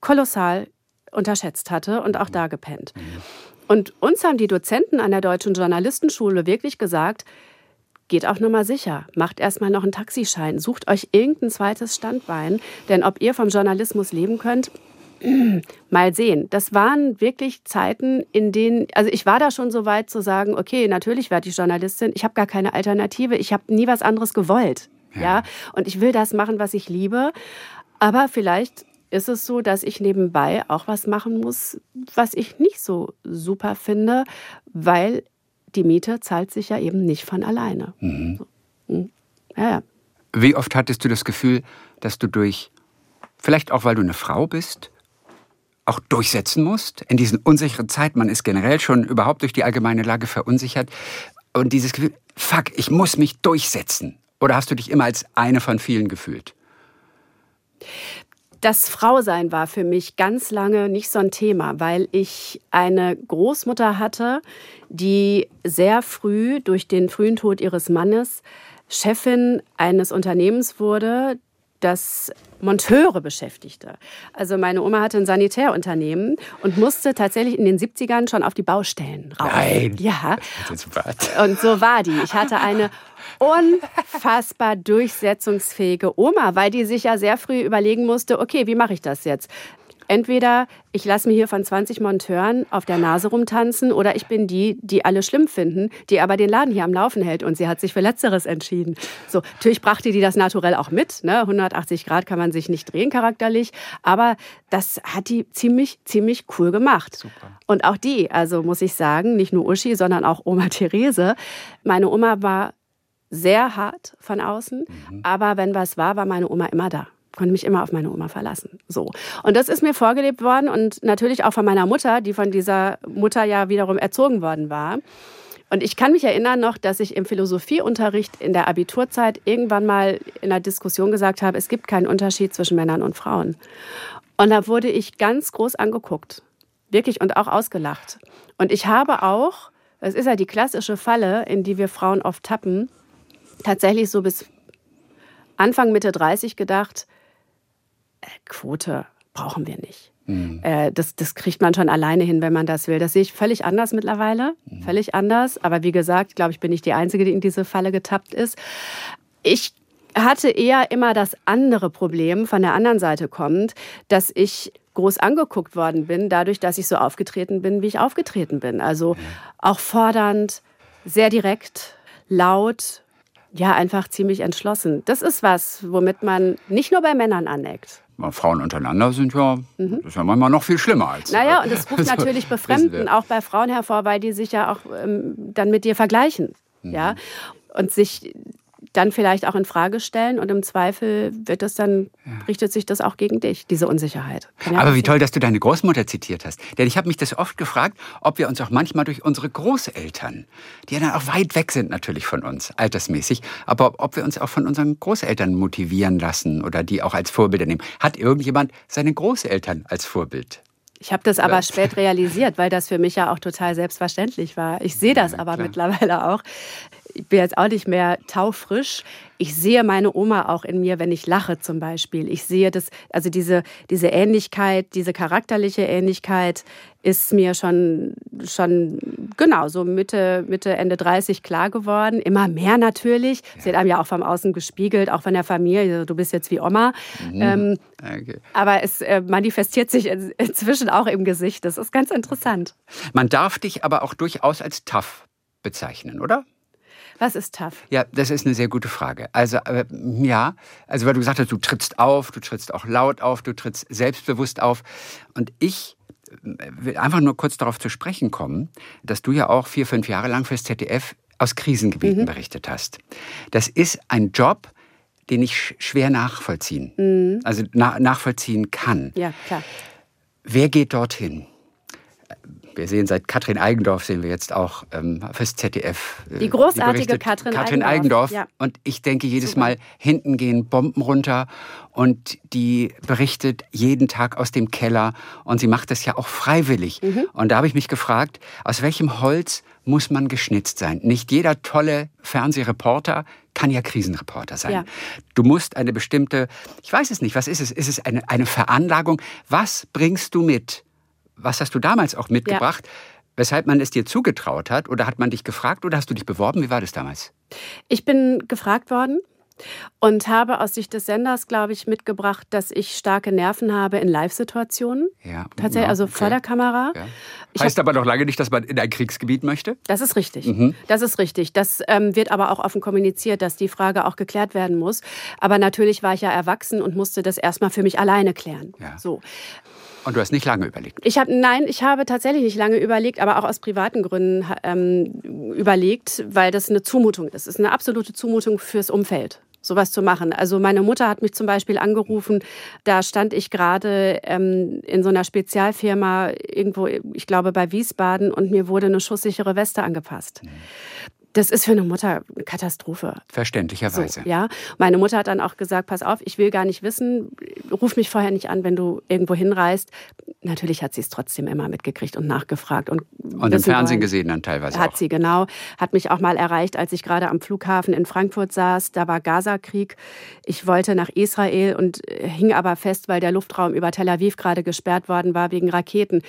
kolossal unterschätzt hatte und auch da gepennt. Mhm. Und uns haben die Dozenten an der Deutschen Journalistenschule wirklich gesagt, geht auch nur mal sicher, macht erstmal noch einen Taxischein, sucht euch irgendein zweites Standbein, denn ob ihr vom Journalismus leben könnt, mal sehen. Das waren wirklich Zeiten, in denen, also ich war da schon so weit zu sagen, okay, natürlich werde ich Journalistin, ich habe gar keine Alternative, ich habe nie was anderes gewollt. Ja. ja. Und ich will das machen, was ich liebe. Aber vielleicht ist es so, dass ich nebenbei auch was machen muss, was ich nicht so super finde, weil die Miete zahlt sich ja eben nicht von alleine. Mhm. Hm. Ja, ja. Wie oft hattest du das Gefühl, dass du durch, vielleicht auch weil du eine Frau bist, auch durchsetzen musst in diesen unsicheren Zeiten? Man ist generell schon überhaupt durch die allgemeine Lage verunsichert. Und dieses Gefühl, fuck, ich muss mich durchsetzen. Oder hast du dich immer als eine von vielen gefühlt? Das Frausein war für mich ganz lange nicht so ein Thema, weil ich eine Großmutter hatte, die sehr früh durch den frühen Tod ihres Mannes Chefin eines Unternehmens wurde, das Monteure beschäftigte. Also meine Oma hatte ein Sanitärunternehmen und musste tatsächlich in den 70ern schon auf die Baustellen raus. Nein. Ja. Und so war die. Ich hatte eine unfassbar durchsetzungsfähige Oma, weil die sich ja sehr früh überlegen musste, okay, wie mache ich das jetzt? Entweder ich lasse mir hier von 20 Monteuren auf der Nase rumtanzen oder ich bin die, die alle schlimm finden, die aber den Laden hier am Laufen hält. Und sie hat sich für Letzteres entschieden. So, natürlich brachte die das naturell auch mit. Ne? 180 Grad kann man sich nicht drehen charakterlich. Aber das hat die ziemlich, ziemlich cool gemacht. Super. Und auch die, also muss ich sagen, nicht nur Uschi, sondern auch Oma Therese. Meine Oma war sehr hart von außen. Mhm. Aber wenn was war, war meine Oma immer da konnte mich immer auf meine Oma verlassen. So. Und das ist mir vorgelebt worden und natürlich auch von meiner Mutter, die von dieser Mutter ja wiederum erzogen worden war. Und ich kann mich erinnern noch, dass ich im Philosophieunterricht in der Abiturzeit irgendwann mal in einer Diskussion gesagt habe, es gibt keinen Unterschied zwischen Männern und Frauen. Und da wurde ich ganz groß angeguckt. Wirklich und auch ausgelacht. Und ich habe auch, das ist ja die klassische Falle, in die wir Frauen oft tappen, tatsächlich so bis Anfang, Mitte 30 gedacht, Quote brauchen wir nicht. Mhm. das, das kriegt man schon alleine hin, wenn man das will. Das sehe ich völlig anders mittlerweile. Mhm. Völlig anders. Aber wie gesagt, glaube ich, bin ich die Einzige, die in diese Falle getappt ist. Ich hatte eher immer das andere Problem von der anderen Seite kommt, dass ich groß angeguckt worden bin, dadurch, dass ich so aufgetreten bin, wie ich aufgetreten bin. Also auch fordernd, sehr direkt, laut, ja, einfach ziemlich entschlossen. Das ist was, womit man nicht nur bei Männern aneckt. Frauen untereinander sind ja, mhm. das ist ja manchmal noch viel schlimmer als. Naja, und das ruft also, natürlich Befremden auch bei Frauen hervor, weil die sich ja auch ähm, dann mit dir vergleichen. Mhm. Ja? Und sich dann vielleicht auch in Frage stellen und im Zweifel wird das dann, ja. richtet sich das auch gegen dich, diese Unsicherheit. Ja Aber wie toll, dass du deine Großmutter zitiert hast. Denn ich habe mich das oft gefragt, ob wir uns auch manchmal durch unsere Großeltern, die ja dann auch weit weg sind natürlich von uns, altersmäßig, aber ob wir uns auch von unseren Großeltern motivieren lassen oder die auch als Vorbilder nehmen. Hat irgendjemand seine Großeltern als Vorbild? Ich habe das aber spät realisiert, weil das für mich ja auch total selbstverständlich war. Ich sehe das aber klar. mittlerweile auch ich bin jetzt auch nicht mehr taufrisch. Ich sehe meine Oma auch in mir, wenn ich lache zum Beispiel. Ich sehe das, also diese, diese Ähnlichkeit, diese charakterliche Ähnlichkeit ist mir schon, schon genau so Mitte, Mitte, Ende 30 klar geworden. Immer mehr natürlich. Ja. Sie hat einem ja auch vom Außen gespiegelt, auch von der Familie. Du bist jetzt wie Oma. Mhm. Ähm, okay. Aber es äh, manifestiert sich inzwischen auch im Gesicht. Das ist ganz interessant. Man darf dich aber auch durchaus als tough bezeichnen, oder? Was ist tough? Ja, das ist eine sehr gute Frage. Also, äh, ja, also weil du gesagt hast, du trittst auf, du trittst auch laut auf, du trittst selbstbewusst auf. Und ich äh, will einfach nur kurz darauf zu sprechen kommen, dass du ja auch vier, fünf Jahre lang fürs ZDF aus Krisengebieten mhm. berichtet hast. Das ist ein Job, den ich schwer nachvollziehen, mhm. also na nachvollziehen kann. Ja, klar. Wer geht dorthin? Wir sehen seit Katrin Eigendorf, sehen wir jetzt auch ähm, fürs ZDF. Äh, die großartige die Katrin, Katrin Eigendorf. Eigendorf. Ja. Und ich denke jedes Super. Mal, hinten gehen Bomben runter und die berichtet jeden Tag aus dem Keller und sie macht das ja auch freiwillig. Mhm. Und da habe ich mich gefragt, aus welchem Holz muss man geschnitzt sein? Nicht jeder tolle Fernsehreporter kann ja Krisenreporter sein. Ja. Du musst eine bestimmte, ich weiß es nicht, was ist es? Ist es eine, eine Veranlagung? Was bringst du mit? Was hast du damals auch mitgebracht? Ja. Weshalb man es dir zugetraut hat? Oder hat man dich gefragt oder hast du dich beworben? Wie war das damals? Ich bin gefragt worden und habe aus Sicht des Senders, glaube ich, mitgebracht, dass ich starke Nerven habe in Live-Situationen. Ja, Tatsächlich, also okay. vor der Kamera. Ja. Heißt hab, aber noch lange nicht, dass man in ein Kriegsgebiet möchte? Das ist richtig. Mhm. Das ist richtig. Das ähm, wird aber auch offen kommuniziert, dass die Frage auch geklärt werden muss. Aber natürlich war ich ja erwachsen und musste das erstmal für mich alleine klären. Ja. So. Und du hast nicht lange überlegt? Ich habe nein, ich habe tatsächlich nicht lange überlegt, aber auch aus privaten Gründen ähm, überlegt, weil das eine Zumutung ist. Es ist eine absolute Zumutung fürs Umfeld sowas zu machen. Also meine Mutter hat mich zum Beispiel angerufen, da stand ich gerade ähm, in so einer Spezialfirma irgendwo, ich glaube bei Wiesbaden, und mir wurde eine schusssichere Weste angepasst. Das ist für eine Mutter eine Katastrophe. Verständlicherweise. So, ja. Meine Mutter hat dann auch gesagt, pass auf, ich will gar nicht wissen, ruf mich vorher nicht an, wenn du irgendwo hinreist. Natürlich hat sie es trotzdem immer mitgekriegt und nachgefragt. Und, und im Fernsehen wollen. gesehen dann teilweise Hat auch. sie, genau. Hat mich auch mal erreicht, als ich gerade am Flughafen in Frankfurt saß. Da war Gaza-Krieg. Ich wollte nach Israel und hing aber fest, weil der Luftraum über Tel Aviv gerade gesperrt worden war wegen Raketen.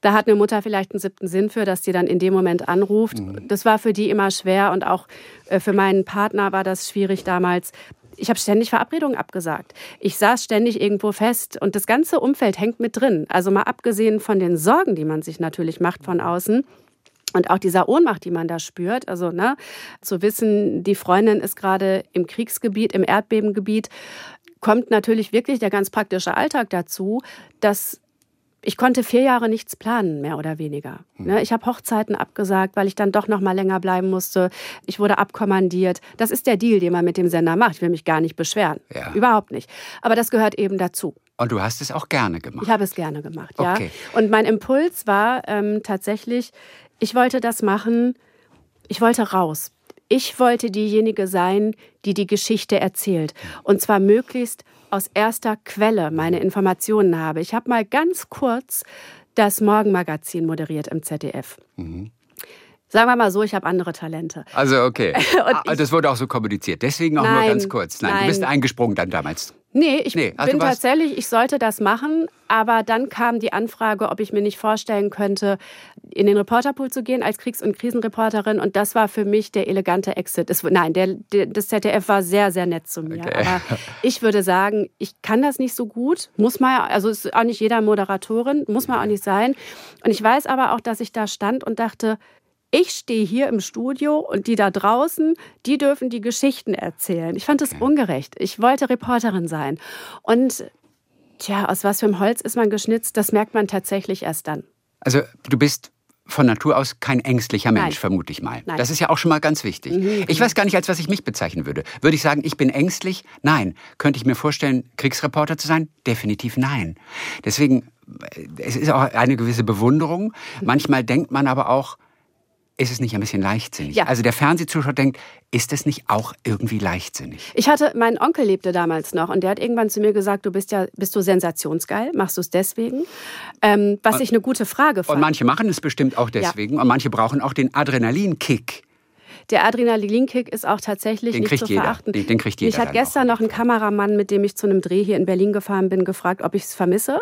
Da hat eine Mutter vielleicht einen siebten Sinn für, dass die dann in dem Moment anruft. Mhm. Das war für die immer schwer und auch äh, für meinen Partner war das schwierig damals. Ich habe ständig Verabredungen abgesagt. Ich saß ständig irgendwo fest und das ganze Umfeld hängt mit drin. Also mal abgesehen von den Sorgen, die man sich natürlich macht von außen. Und auch dieser Ohnmacht, die man da spürt, also ne, zu wissen, die Freundin ist gerade im Kriegsgebiet, im Erdbebengebiet, kommt natürlich wirklich der ganz praktische Alltag dazu, dass ich konnte vier Jahre nichts planen, mehr oder weniger. Hm. Ich habe Hochzeiten abgesagt, weil ich dann doch noch mal länger bleiben musste. Ich wurde abkommandiert. Das ist der Deal, den man mit dem Sender macht. Ich will mich gar nicht beschweren. Ja. Überhaupt nicht. Aber das gehört eben dazu. Und du hast es auch gerne gemacht? Ich habe es gerne gemacht, ja. Okay. Und mein Impuls war ähm, tatsächlich, ich wollte das machen, ich wollte raus. Ich wollte diejenige sein, die die Geschichte erzählt. Und zwar möglichst aus erster Quelle meine Informationen habe. Ich habe mal ganz kurz das Morgenmagazin moderiert im ZDF. Mhm. Sagen wir mal so, ich habe andere Talente. Also okay. Ah, das wurde auch so kommuniziert. Deswegen auch nein, nur ganz kurz. Nein, nein, du bist eingesprungen dann damals. Nee, ich nee, also bin tatsächlich, ich sollte das machen, aber dann kam die Anfrage, ob ich mir nicht vorstellen könnte, in den Reporterpool zu gehen als Kriegs- und Krisenreporterin. Und das war für mich der elegante Exit. Es, nein, der, der, das ZDF war sehr, sehr nett zu mir. Okay. Aber ich würde sagen, ich kann das nicht so gut. Muss man, also ist auch nicht jeder Moderatorin, muss man auch nicht sein. Und ich weiß aber auch, dass ich da stand und dachte, ich stehe hier im Studio und die da draußen, die dürfen die Geschichten erzählen. Ich fand es ungerecht. Ich wollte Reporterin sein. Und tja, aus was für einem Holz ist man geschnitzt, das merkt man tatsächlich erst dann. Also du bist von Natur aus kein ängstlicher Mensch, Nein. vermute ich mal. Nein. Das ist ja auch schon mal ganz wichtig. Mhm. Ich weiß gar nicht, als was ich mich bezeichnen würde. Würde ich sagen, ich bin ängstlich? Nein. Könnte ich mir vorstellen, Kriegsreporter zu sein? Definitiv nein. Deswegen, äh, es ist auch eine gewisse Bewunderung. Manchmal denkt man aber auch, ist es nicht ein bisschen leichtsinnig? Ja. Also der Fernsehzuschauer denkt, ist es nicht auch irgendwie leichtsinnig? Ich hatte, mein Onkel lebte damals noch und der hat irgendwann zu mir gesagt, du bist ja, bist du sensationsgeil? Machst du es deswegen? Ähm, was und, ich eine gute Frage fand. Und manche machen es bestimmt auch deswegen ja. und manche brauchen auch den Adrenalinkick. Der Adrenalinkick ist auch tatsächlich den nicht zu jeder. verachten. Den, den kriegt jeder. Mich hat gestern noch ein Kameramann, mit dem ich zu einem Dreh hier in Berlin gefahren bin, gefragt, ob ich es vermisse.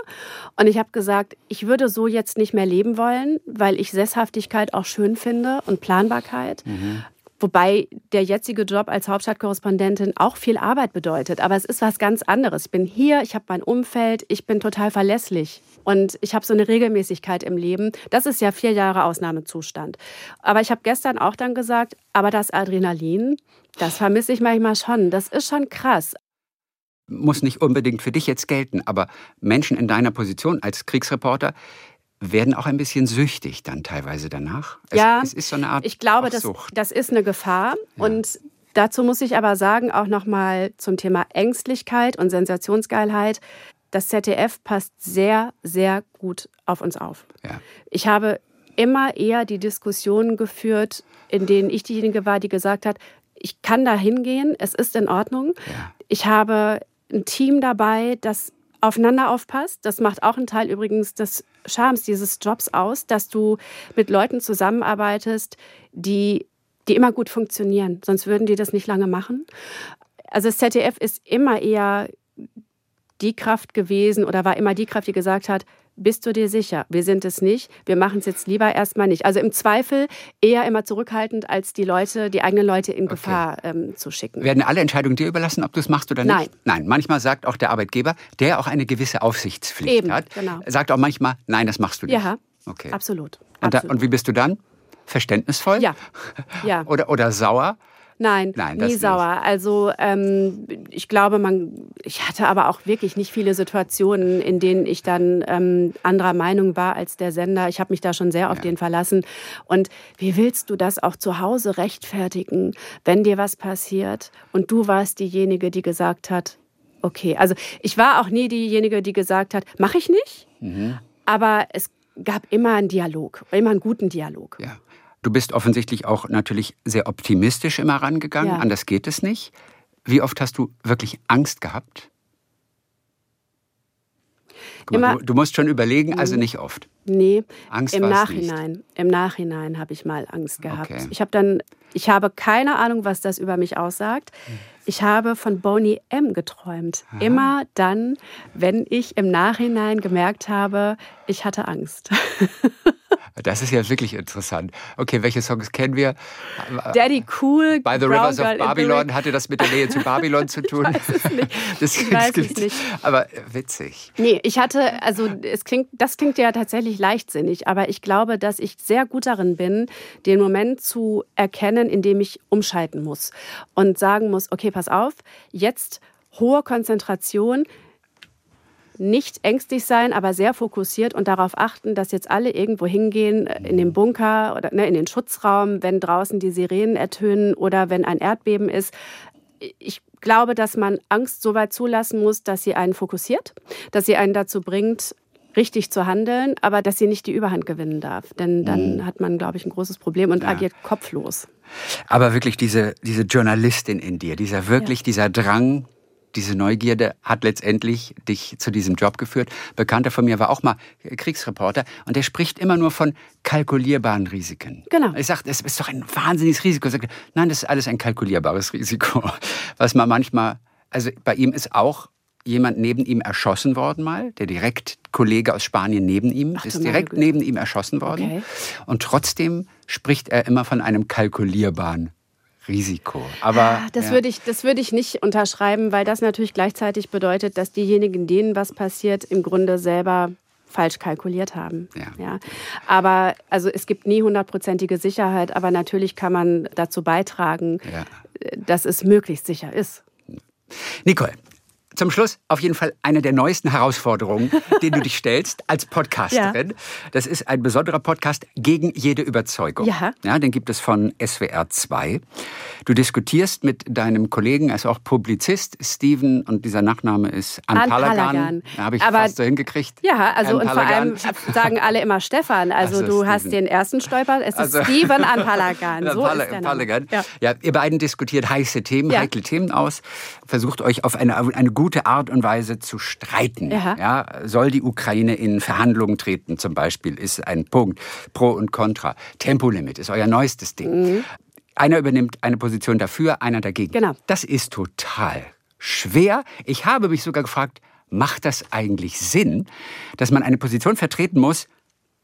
Und ich habe gesagt, ich würde so jetzt nicht mehr leben wollen, weil ich Sesshaftigkeit auch schön finde und Planbarkeit. Mhm. Wobei der jetzige Job als Hauptstadtkorrespondentin auch viel Arbeit bedeutet. Aber es ist was ganz anderes. Ich bin hier, ich habe mein Umfeld, ich bin total verlässlich. Und ich habe so eine Regelmäßigkeit im Leben. Das ist ja vier Jahre Ausnahmezustand. Aber ich habe gestern auch dann gesagt, aber das Adrenalin, das vermisse ich manchmal schon. Das ist schon krass. Muss nicht unbedingt für dich jetzt gelten, aber Menschen in deiner Position als Kriegsreporter, werden auch ein bisschen süchtig dann teilweise danach. Es, ja, es ist so eine Art ich glaube, das, das ist eine Gefahr. Ja. Und dazu muss ich aber sagen, auch nochmal zum Thema Ängstlichkeit und Sensationsgeilheit. Das ZDF passt sehr, sehr gut auf uns auf. Ja. Ich habe immer eher die Diskussionen geführt, in denen ich diejenige war, die gesagt hat, ich kann da hingehen, es ist in Ordnung. Ja. Ich habe ein Team dabei, das aufeinander aufpasst. Das macht auch einen Teil übrigens des Charmes dieses Jobs aus, dass du mit Leuten zusammenarbeitest, die, die immer gut funktionieren. Sonst würden die das nicht lange machen. Also das ZDF ist immer eher die Kraft gewesen oder war immer die Kraft, die gesagt hat, bist du dir sicher? Wir sind es nicht. Wir machen es jetzt lieber erstmal nicht. Also im Zweifel eher immer zurückhaltend, als die Leute, die eigenen Leute in okay. Gefahr ähm, zu schicken. Werden alle Entscheidungen dir überlassen, ob du es machst oder nicht? Nein. Nein. Manchmal sagt auch der Arbeitgeber, der auch eine gewisse Aufsichtspflicht Eben, hat, genau. sagt auch manchmal, nein, das machst du nicht. Ja, okay. absolut. Und, da, und wie bist du dann? Verständnisvoll? Ja. ja. oder, oder sauer? Nein, Nein nie sauer. Also ähm, ich glaube, man, ich hatte aber auch wirklich nicht viele Situationen, in denen ich dann ähm, anderer Meinung war als der Sender. Ich habe mich da schon sehr auf ja. den verlassen. Und wie willst du das auch zu Hause rechtfertigen, wenn dir was passiert und du warst diejenige, die gesagt hat, okay, also ich war auch nie diejenige, die gesagt hat, mache ich nicht. Mhm. Aber es gab immer einen Dialog, immer einen guten Dialog. Ja. Du bist offensichtlich auch natürlich sehr optimistisch immer rangegangen. Ja. Anders geht es nicht. Wie oft hast du wirklich Angst gehabt? Mal, du, du, musst schon überlegen, also nicht oft. Nee, Angst im Nachhinein. Nicht. Im Nachhinein habe ich mal Angst gehabt. Okay. Ich habe dann, ich habe keine Ahnung, was das über mich aussagt. Ich habe von Boney M geträumt. Aha. Immer dann, wenn ich im Nachhinein gemerkt habe, ich hatte Angst. Das ist ja wirklich interessant. Okay, welche Songs kennen wir? Daddy Cool. By the Rivers of Babylon. Hatte das mit der Nähe zu Babylon zu tun? Ich weiß es nicht. Das, ich weiß klingt, es nicht. Aber witzig. Nee, ich hatte, also es klingt, das klingt ja tatsächlich leichtsinnig, aber ich glaube, dass ich sehr gut darin bin, den Moment zu erkennen, in dem ich umschalten muss und sagen muss, okay, pass auf, jetzt hohe Konzentration, nicht ängstlich sein, aber sehr fokussiert und darauf achten, dass jetzt alle irgendwo hingehen, äh, in den Bunker oder ne, in den Schutzraum, wenn draußen die Sirenen ertönen oder wenn ein Erdbeben ist. Ich glaube, dass man Angst so weit zulassen muss, dass sie einen fokussiert, dass sie einen dazu bringt, richtig zu handeln, aber dass sie nicht die Überhand gewinnen darf. Denn dann mhm. hat man, glaube ich, ein großes Problem und Ja. agiert kopflos. Aber wirklich diese, diese Journalistin in dir, dieser wirklich, dieser Drang, diese Neugierde hat letztendlich dich zu diesem Job geführt. Bekannter von mir war auch mal Kriegsreporter und der spricht immer nur von kalkulierbaren Risiken. Genau. Ich sage, es ist doch ein wahnsinniges Risiko. Ich sag, Nein, das ist alles ein kalkulierbares Risiko. Was man manchmal, also bei ihm ist auch jemand neben ihm erschossen worden mal, der direkt Kollege aus Spanien neben ihm Ach, ist direkt neben ihm erschossen worden. Okay. Und trotzdem spricht er immer von einem kalkulierbaren Risiko. Aber Ah, Das, ja. würde ich, das würde ich nicht unterschreiben, weil das natürlich gleichzeitig bedeutet, dass diejenigen, denen was passiert, im Grunde selber falsch kalkuliert haben. Ja. Aber also es gibt nie hundertprozentige Sicherheit, aber natürlich kann man dazu beitragen, Ja. dass es möglichst sicher ist. Nicole, zum Schluss auf jeden Fall eine der neuesten Herausforderungen, denen du dich stellst als Podcasterin. Das ist ein besonderer Podcast gegen jede Überzeugung. Ja. ja. Den gibt es von SWR 2. Du diskutierst mit deinem Kollegen, er ist auch Publizist, Steven, und dieser Nachname ist Anpalagan. Habe ich Aber- fast so hingekriegt. Ja, also und vor allem sagen alle immer Stefan. Also Ach so, du hast Steven. den ersten Stolper. Es ist Also- Steven Anpalagan. So Pala- ist der Name. Ja. Ja, ihr beiden diskutiert heiße Themen, Ja. heikle Themen aus, versucht euch auf eine, eine gute Art und Weise zu streiten. Ja. soll die Ukraine in Verhandlungen treten, zum Beispiel, ist ein Punkt. Pro und Contra. Tempolimit ist euer neuestes Ding. Mhm. einer übernimmt eine Position dafür, einer dagegen. Genau. Das ist total schwer. Ich habe mich sogar gefragt, macht das eigentlich Sinn, dass man eine Position vertreten muss,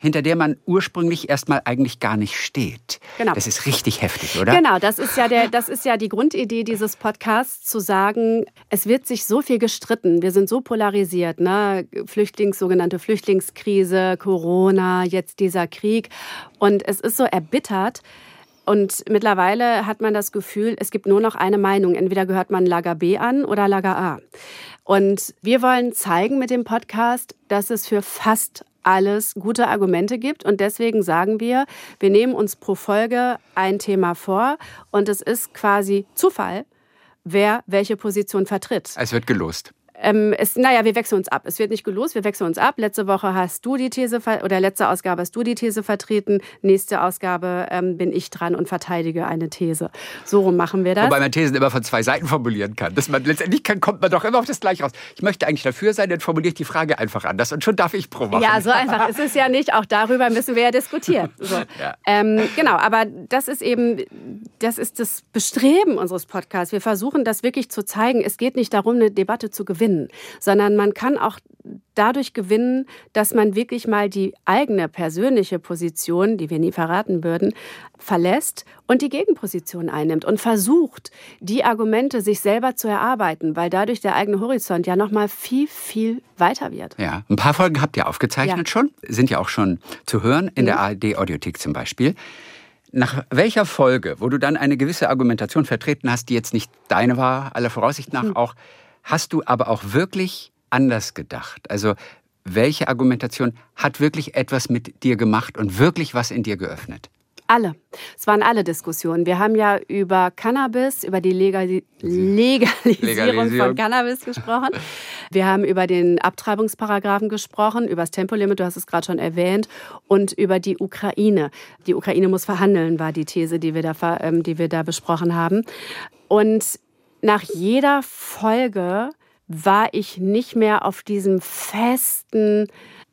hinter der man ursprünglich erstmal eigentlich gar nicht steht. Genau. Das ist richtig heftig, oder? Genau, das ist ja der, das ist ja die Grundidee dieses Podcasts, zu sagen, es wird sich so viel gestritten, wir sind so polarisiert, ne? Flüchtlings, sogenannte Flüchtlingskrise, Corona, jetzt dieser Krieg. Und es ist so erbittert. Und mittlerweile hat man das Gefühl, es gibt nur noch eine Meinung. Entweder gehört man Lager B an oder Lager A. Und wir wollen zeigen mit dem Podcast, dass es für fast alles gute Argumente gibt. Und deswegen sagen wir, wir nehmen uns pro Folge ein Thema vor und es ist quasi Zufall, wer welche Position vertritt. Es wird gelost. Ähm, es, naja, wir wechseln uns ab. Es wird nicht gelost, wir wechseln uns ab. Letzte Woche hast du die These, oder letzte Ausgabe hast du die These vertreten. Nächste Ausgabe ähm, bin ich dran und verteidige eine These. So rum machen wir das. Wobei man Thesen immer von zwei Seiten formulieren kann. Dass man, letztendlich kann, kommt man doch immer auf das Gleiche raus. Ich möchte eigentlich dafür sein, dann formuliere ich die Frage einfach anders und schon darf ich pro machen. Ja, so einfach ist es ja nicht. Auch darüber müssen wir ja diskutieren. So. Ja. Ähm, genau, aber das ist eben, das ist das Bestreben unseres Podcasts. Wir versuchen das wirklich zu zeigen. Es geht nicht darum, eine Debatte zu gewinnen sondern man kann auch dadurch gewinnen, dass man wirklich mal die eigene persönliche Position, die wir nie verraten würden, verlässt und die Gegenposition einnimmt und versucht, die Argumente sich selber zu erarbeiten, weil dadurch der eigene Horizont ja noch mal viel viel weiter wird. Ja, ein paar Folgen habt ihr aufgezeichnet Ja. schon, sind ja auch schon zu hören in der ARD Audiothek zum Beispiel. Nach welcher Folge, wo du dann eine gewisse Argumentation vertreten hast, die jetzt nicht deine war, aller Voraussicht nach auch, hast du aber auch wirklich anders gedacht? Also welche Argumentation hat wirklich etwas mit dir gemacht und wirklich was in dir geöffnet? Alle. Es waren alle Diskussionen. Wir haben ja über Cannabis, über die Legali Legalisierung, Legalisierung. von Cannabis gesprochen. Wir haben über den Abtreibungsparagraphen gesprochen, über das Tempolimit, du hast es gerade schon erwähnt, und über die Ukraine. Die Ukraine muss verhandeln, war die These, die wir da, ähm, die wir da besprochen haben. Und nach jeder Folge war ich nicht mehr auf diesem festen,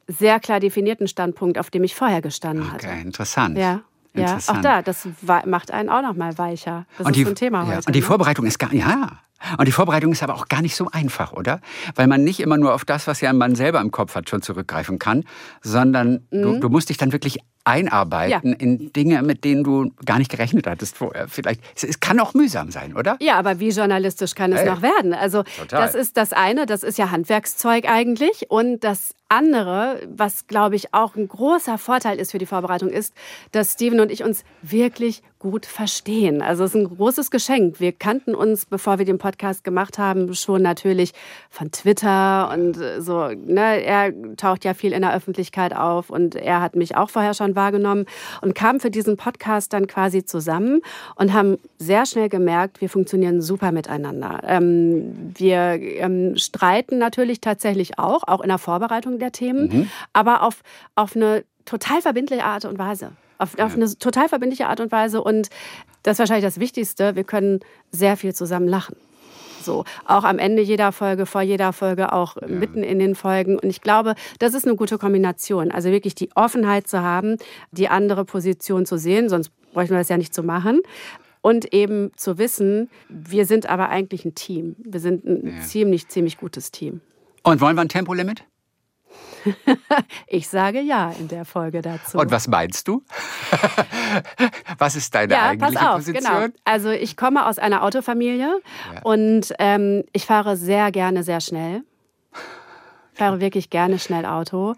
sehr klar definierten Standpunkt, auf dem ich vorher gestanden hatte. Okay, interessant. Ja. Ja, auch da, das macht einen auch noch mal weicher. Das und ist die, so ein Thema ja, heute. Und die ne? Vorbereitung ist gar ja. Und die Vorbereitung ist aber auch gar nicht so einfach, oder? Weil man nicht immer nur auf das, was ja man selber im Kopf hat, schon zurückgreifen kann, sondern du, du musst dich dann wirklich einarbeiten. Ja. in Dinge, mit denen du gar nicht gerechnet hattest vorher. Vielleicht, es, kann auch mühsam sein, oder? Ja, aber wie journalistisch kann es noch werden? Also Total. das ist das eine, das ist ja Handwerkszeug eigentlich. Und das andere, was glaube ich auch ein großer Vorteil ist für die Vorbereitung, ist, dass Steven und ich uns wirklich gut verstehen. Also es ist ein großes Geschenk. Wir kannten uns, bevor wir den Podcast gemacht haben, schon natürlich von Twitter und so. Ne, er taucht ja viel in der Öffentlichkeit auf und er hat mich auch vorher schon wahrgenommen und kam für diesen Podcast dann quasi zusammen und haben sehr schnell gemerkt, wir funktionieren super miteinander. Ähm, wir ähm, streiten natürlich tatsächlich auch, auch in der Vorbereitung der Themen, aber auf, auf eine total verbindliche Art und Weise. Auf, auf eine total verbindliche Art und Weise. Und das ist wahrscheinlich das Wichtigste, wir können sehr viel zusammen lachen. So, auch am Ende jeder Folge, vor jeder Folge, auch mitten in den Folgen. Und ich glaube, das ist eine gute Kombination. Also wirklich die Offenheit zu haben, die andere Position zu sehen, sonst bräuchten wir das ja nicht zu machen. Und eben zu wissen, wir sind aber eigentlich ein Team. Wir sind ein Ja. ziemlich, ziemlich gutes Team. Und wollen wir ein Tempolimit? Ich sage ja in der Folge dazu. Und was meinst du? was ist deine ja, eigentliche pass auf, Position? genau. Also ich komme aus einer Autofamilie und ähm, ich fahre sehr gerne sehr schnell. Ich fahre wirklich gerne schnell Auto,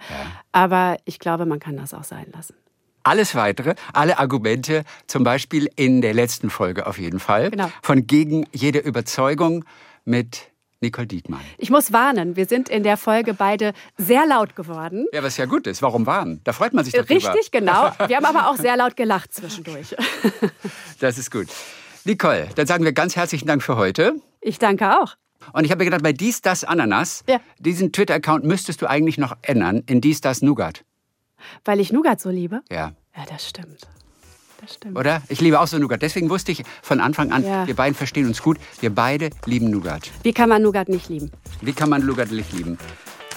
aber ich glaube, man kann das auch sein lassen. Alles weitere, alle Argumente, zum Beispiel in der letzten Folge auf jeden Fall, Genau. von gegen jede Überzeugung mit Nicole Diekmann. Ich muss warnen, wir sind in der Folge beide sehr laut geworden. Ja, was ja gut ist. Warum waren? Da freut man sich doch. Richtig, genau. Wir haben aber auch sehr laut gelacht zwischendurch. Das ist gut. Nicole, dann sagen wir ganz herzlichen Dank für heute. Ich danke auch. Und ich habe mir gedacht, bei Dies, Das, Ananas, Ja. diesen Twitter-Account müsstest du eigentlich noch ändern in Dies, Das, Nougat. Weil ich Nougat so liebe? Ja. Ja, das stimmt. Das stimmt. Oder? Ich liebe auch so Nougat. Deswegen wusste ich von Anfang an, Ja. wir beiden verstehen uns gut. Wir beide lieben Nougat. Wie kann man Nougat nicht lieben? Wie kann man Nougat nicht lieben?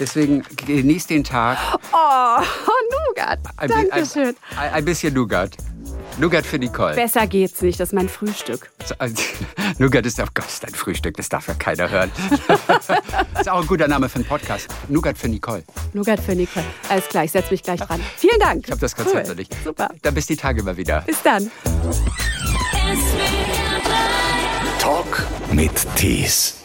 Deswegen genießt den Tag. Oh, Nougat. Ein, bi- ein, Dankeschön. ein, ein bisschen Nougat. Nougat für Nicole. Besser geht's nicht, das ist mein Frühstück. So, also, Nougat ist, oh Gott, ist dein Frühstück, das darf ja keiner hören. ist auch ein guter Name für einen Podcast. Nougat für Nicole. Nougat für Nicole. Alles klar, ich setze mich gleich dran. Vielen Dank. Ich habe das Konzept Cool. noch nicht. Super. Dann bis die Tage mal wieder. Bis dann. Talk mit Tees.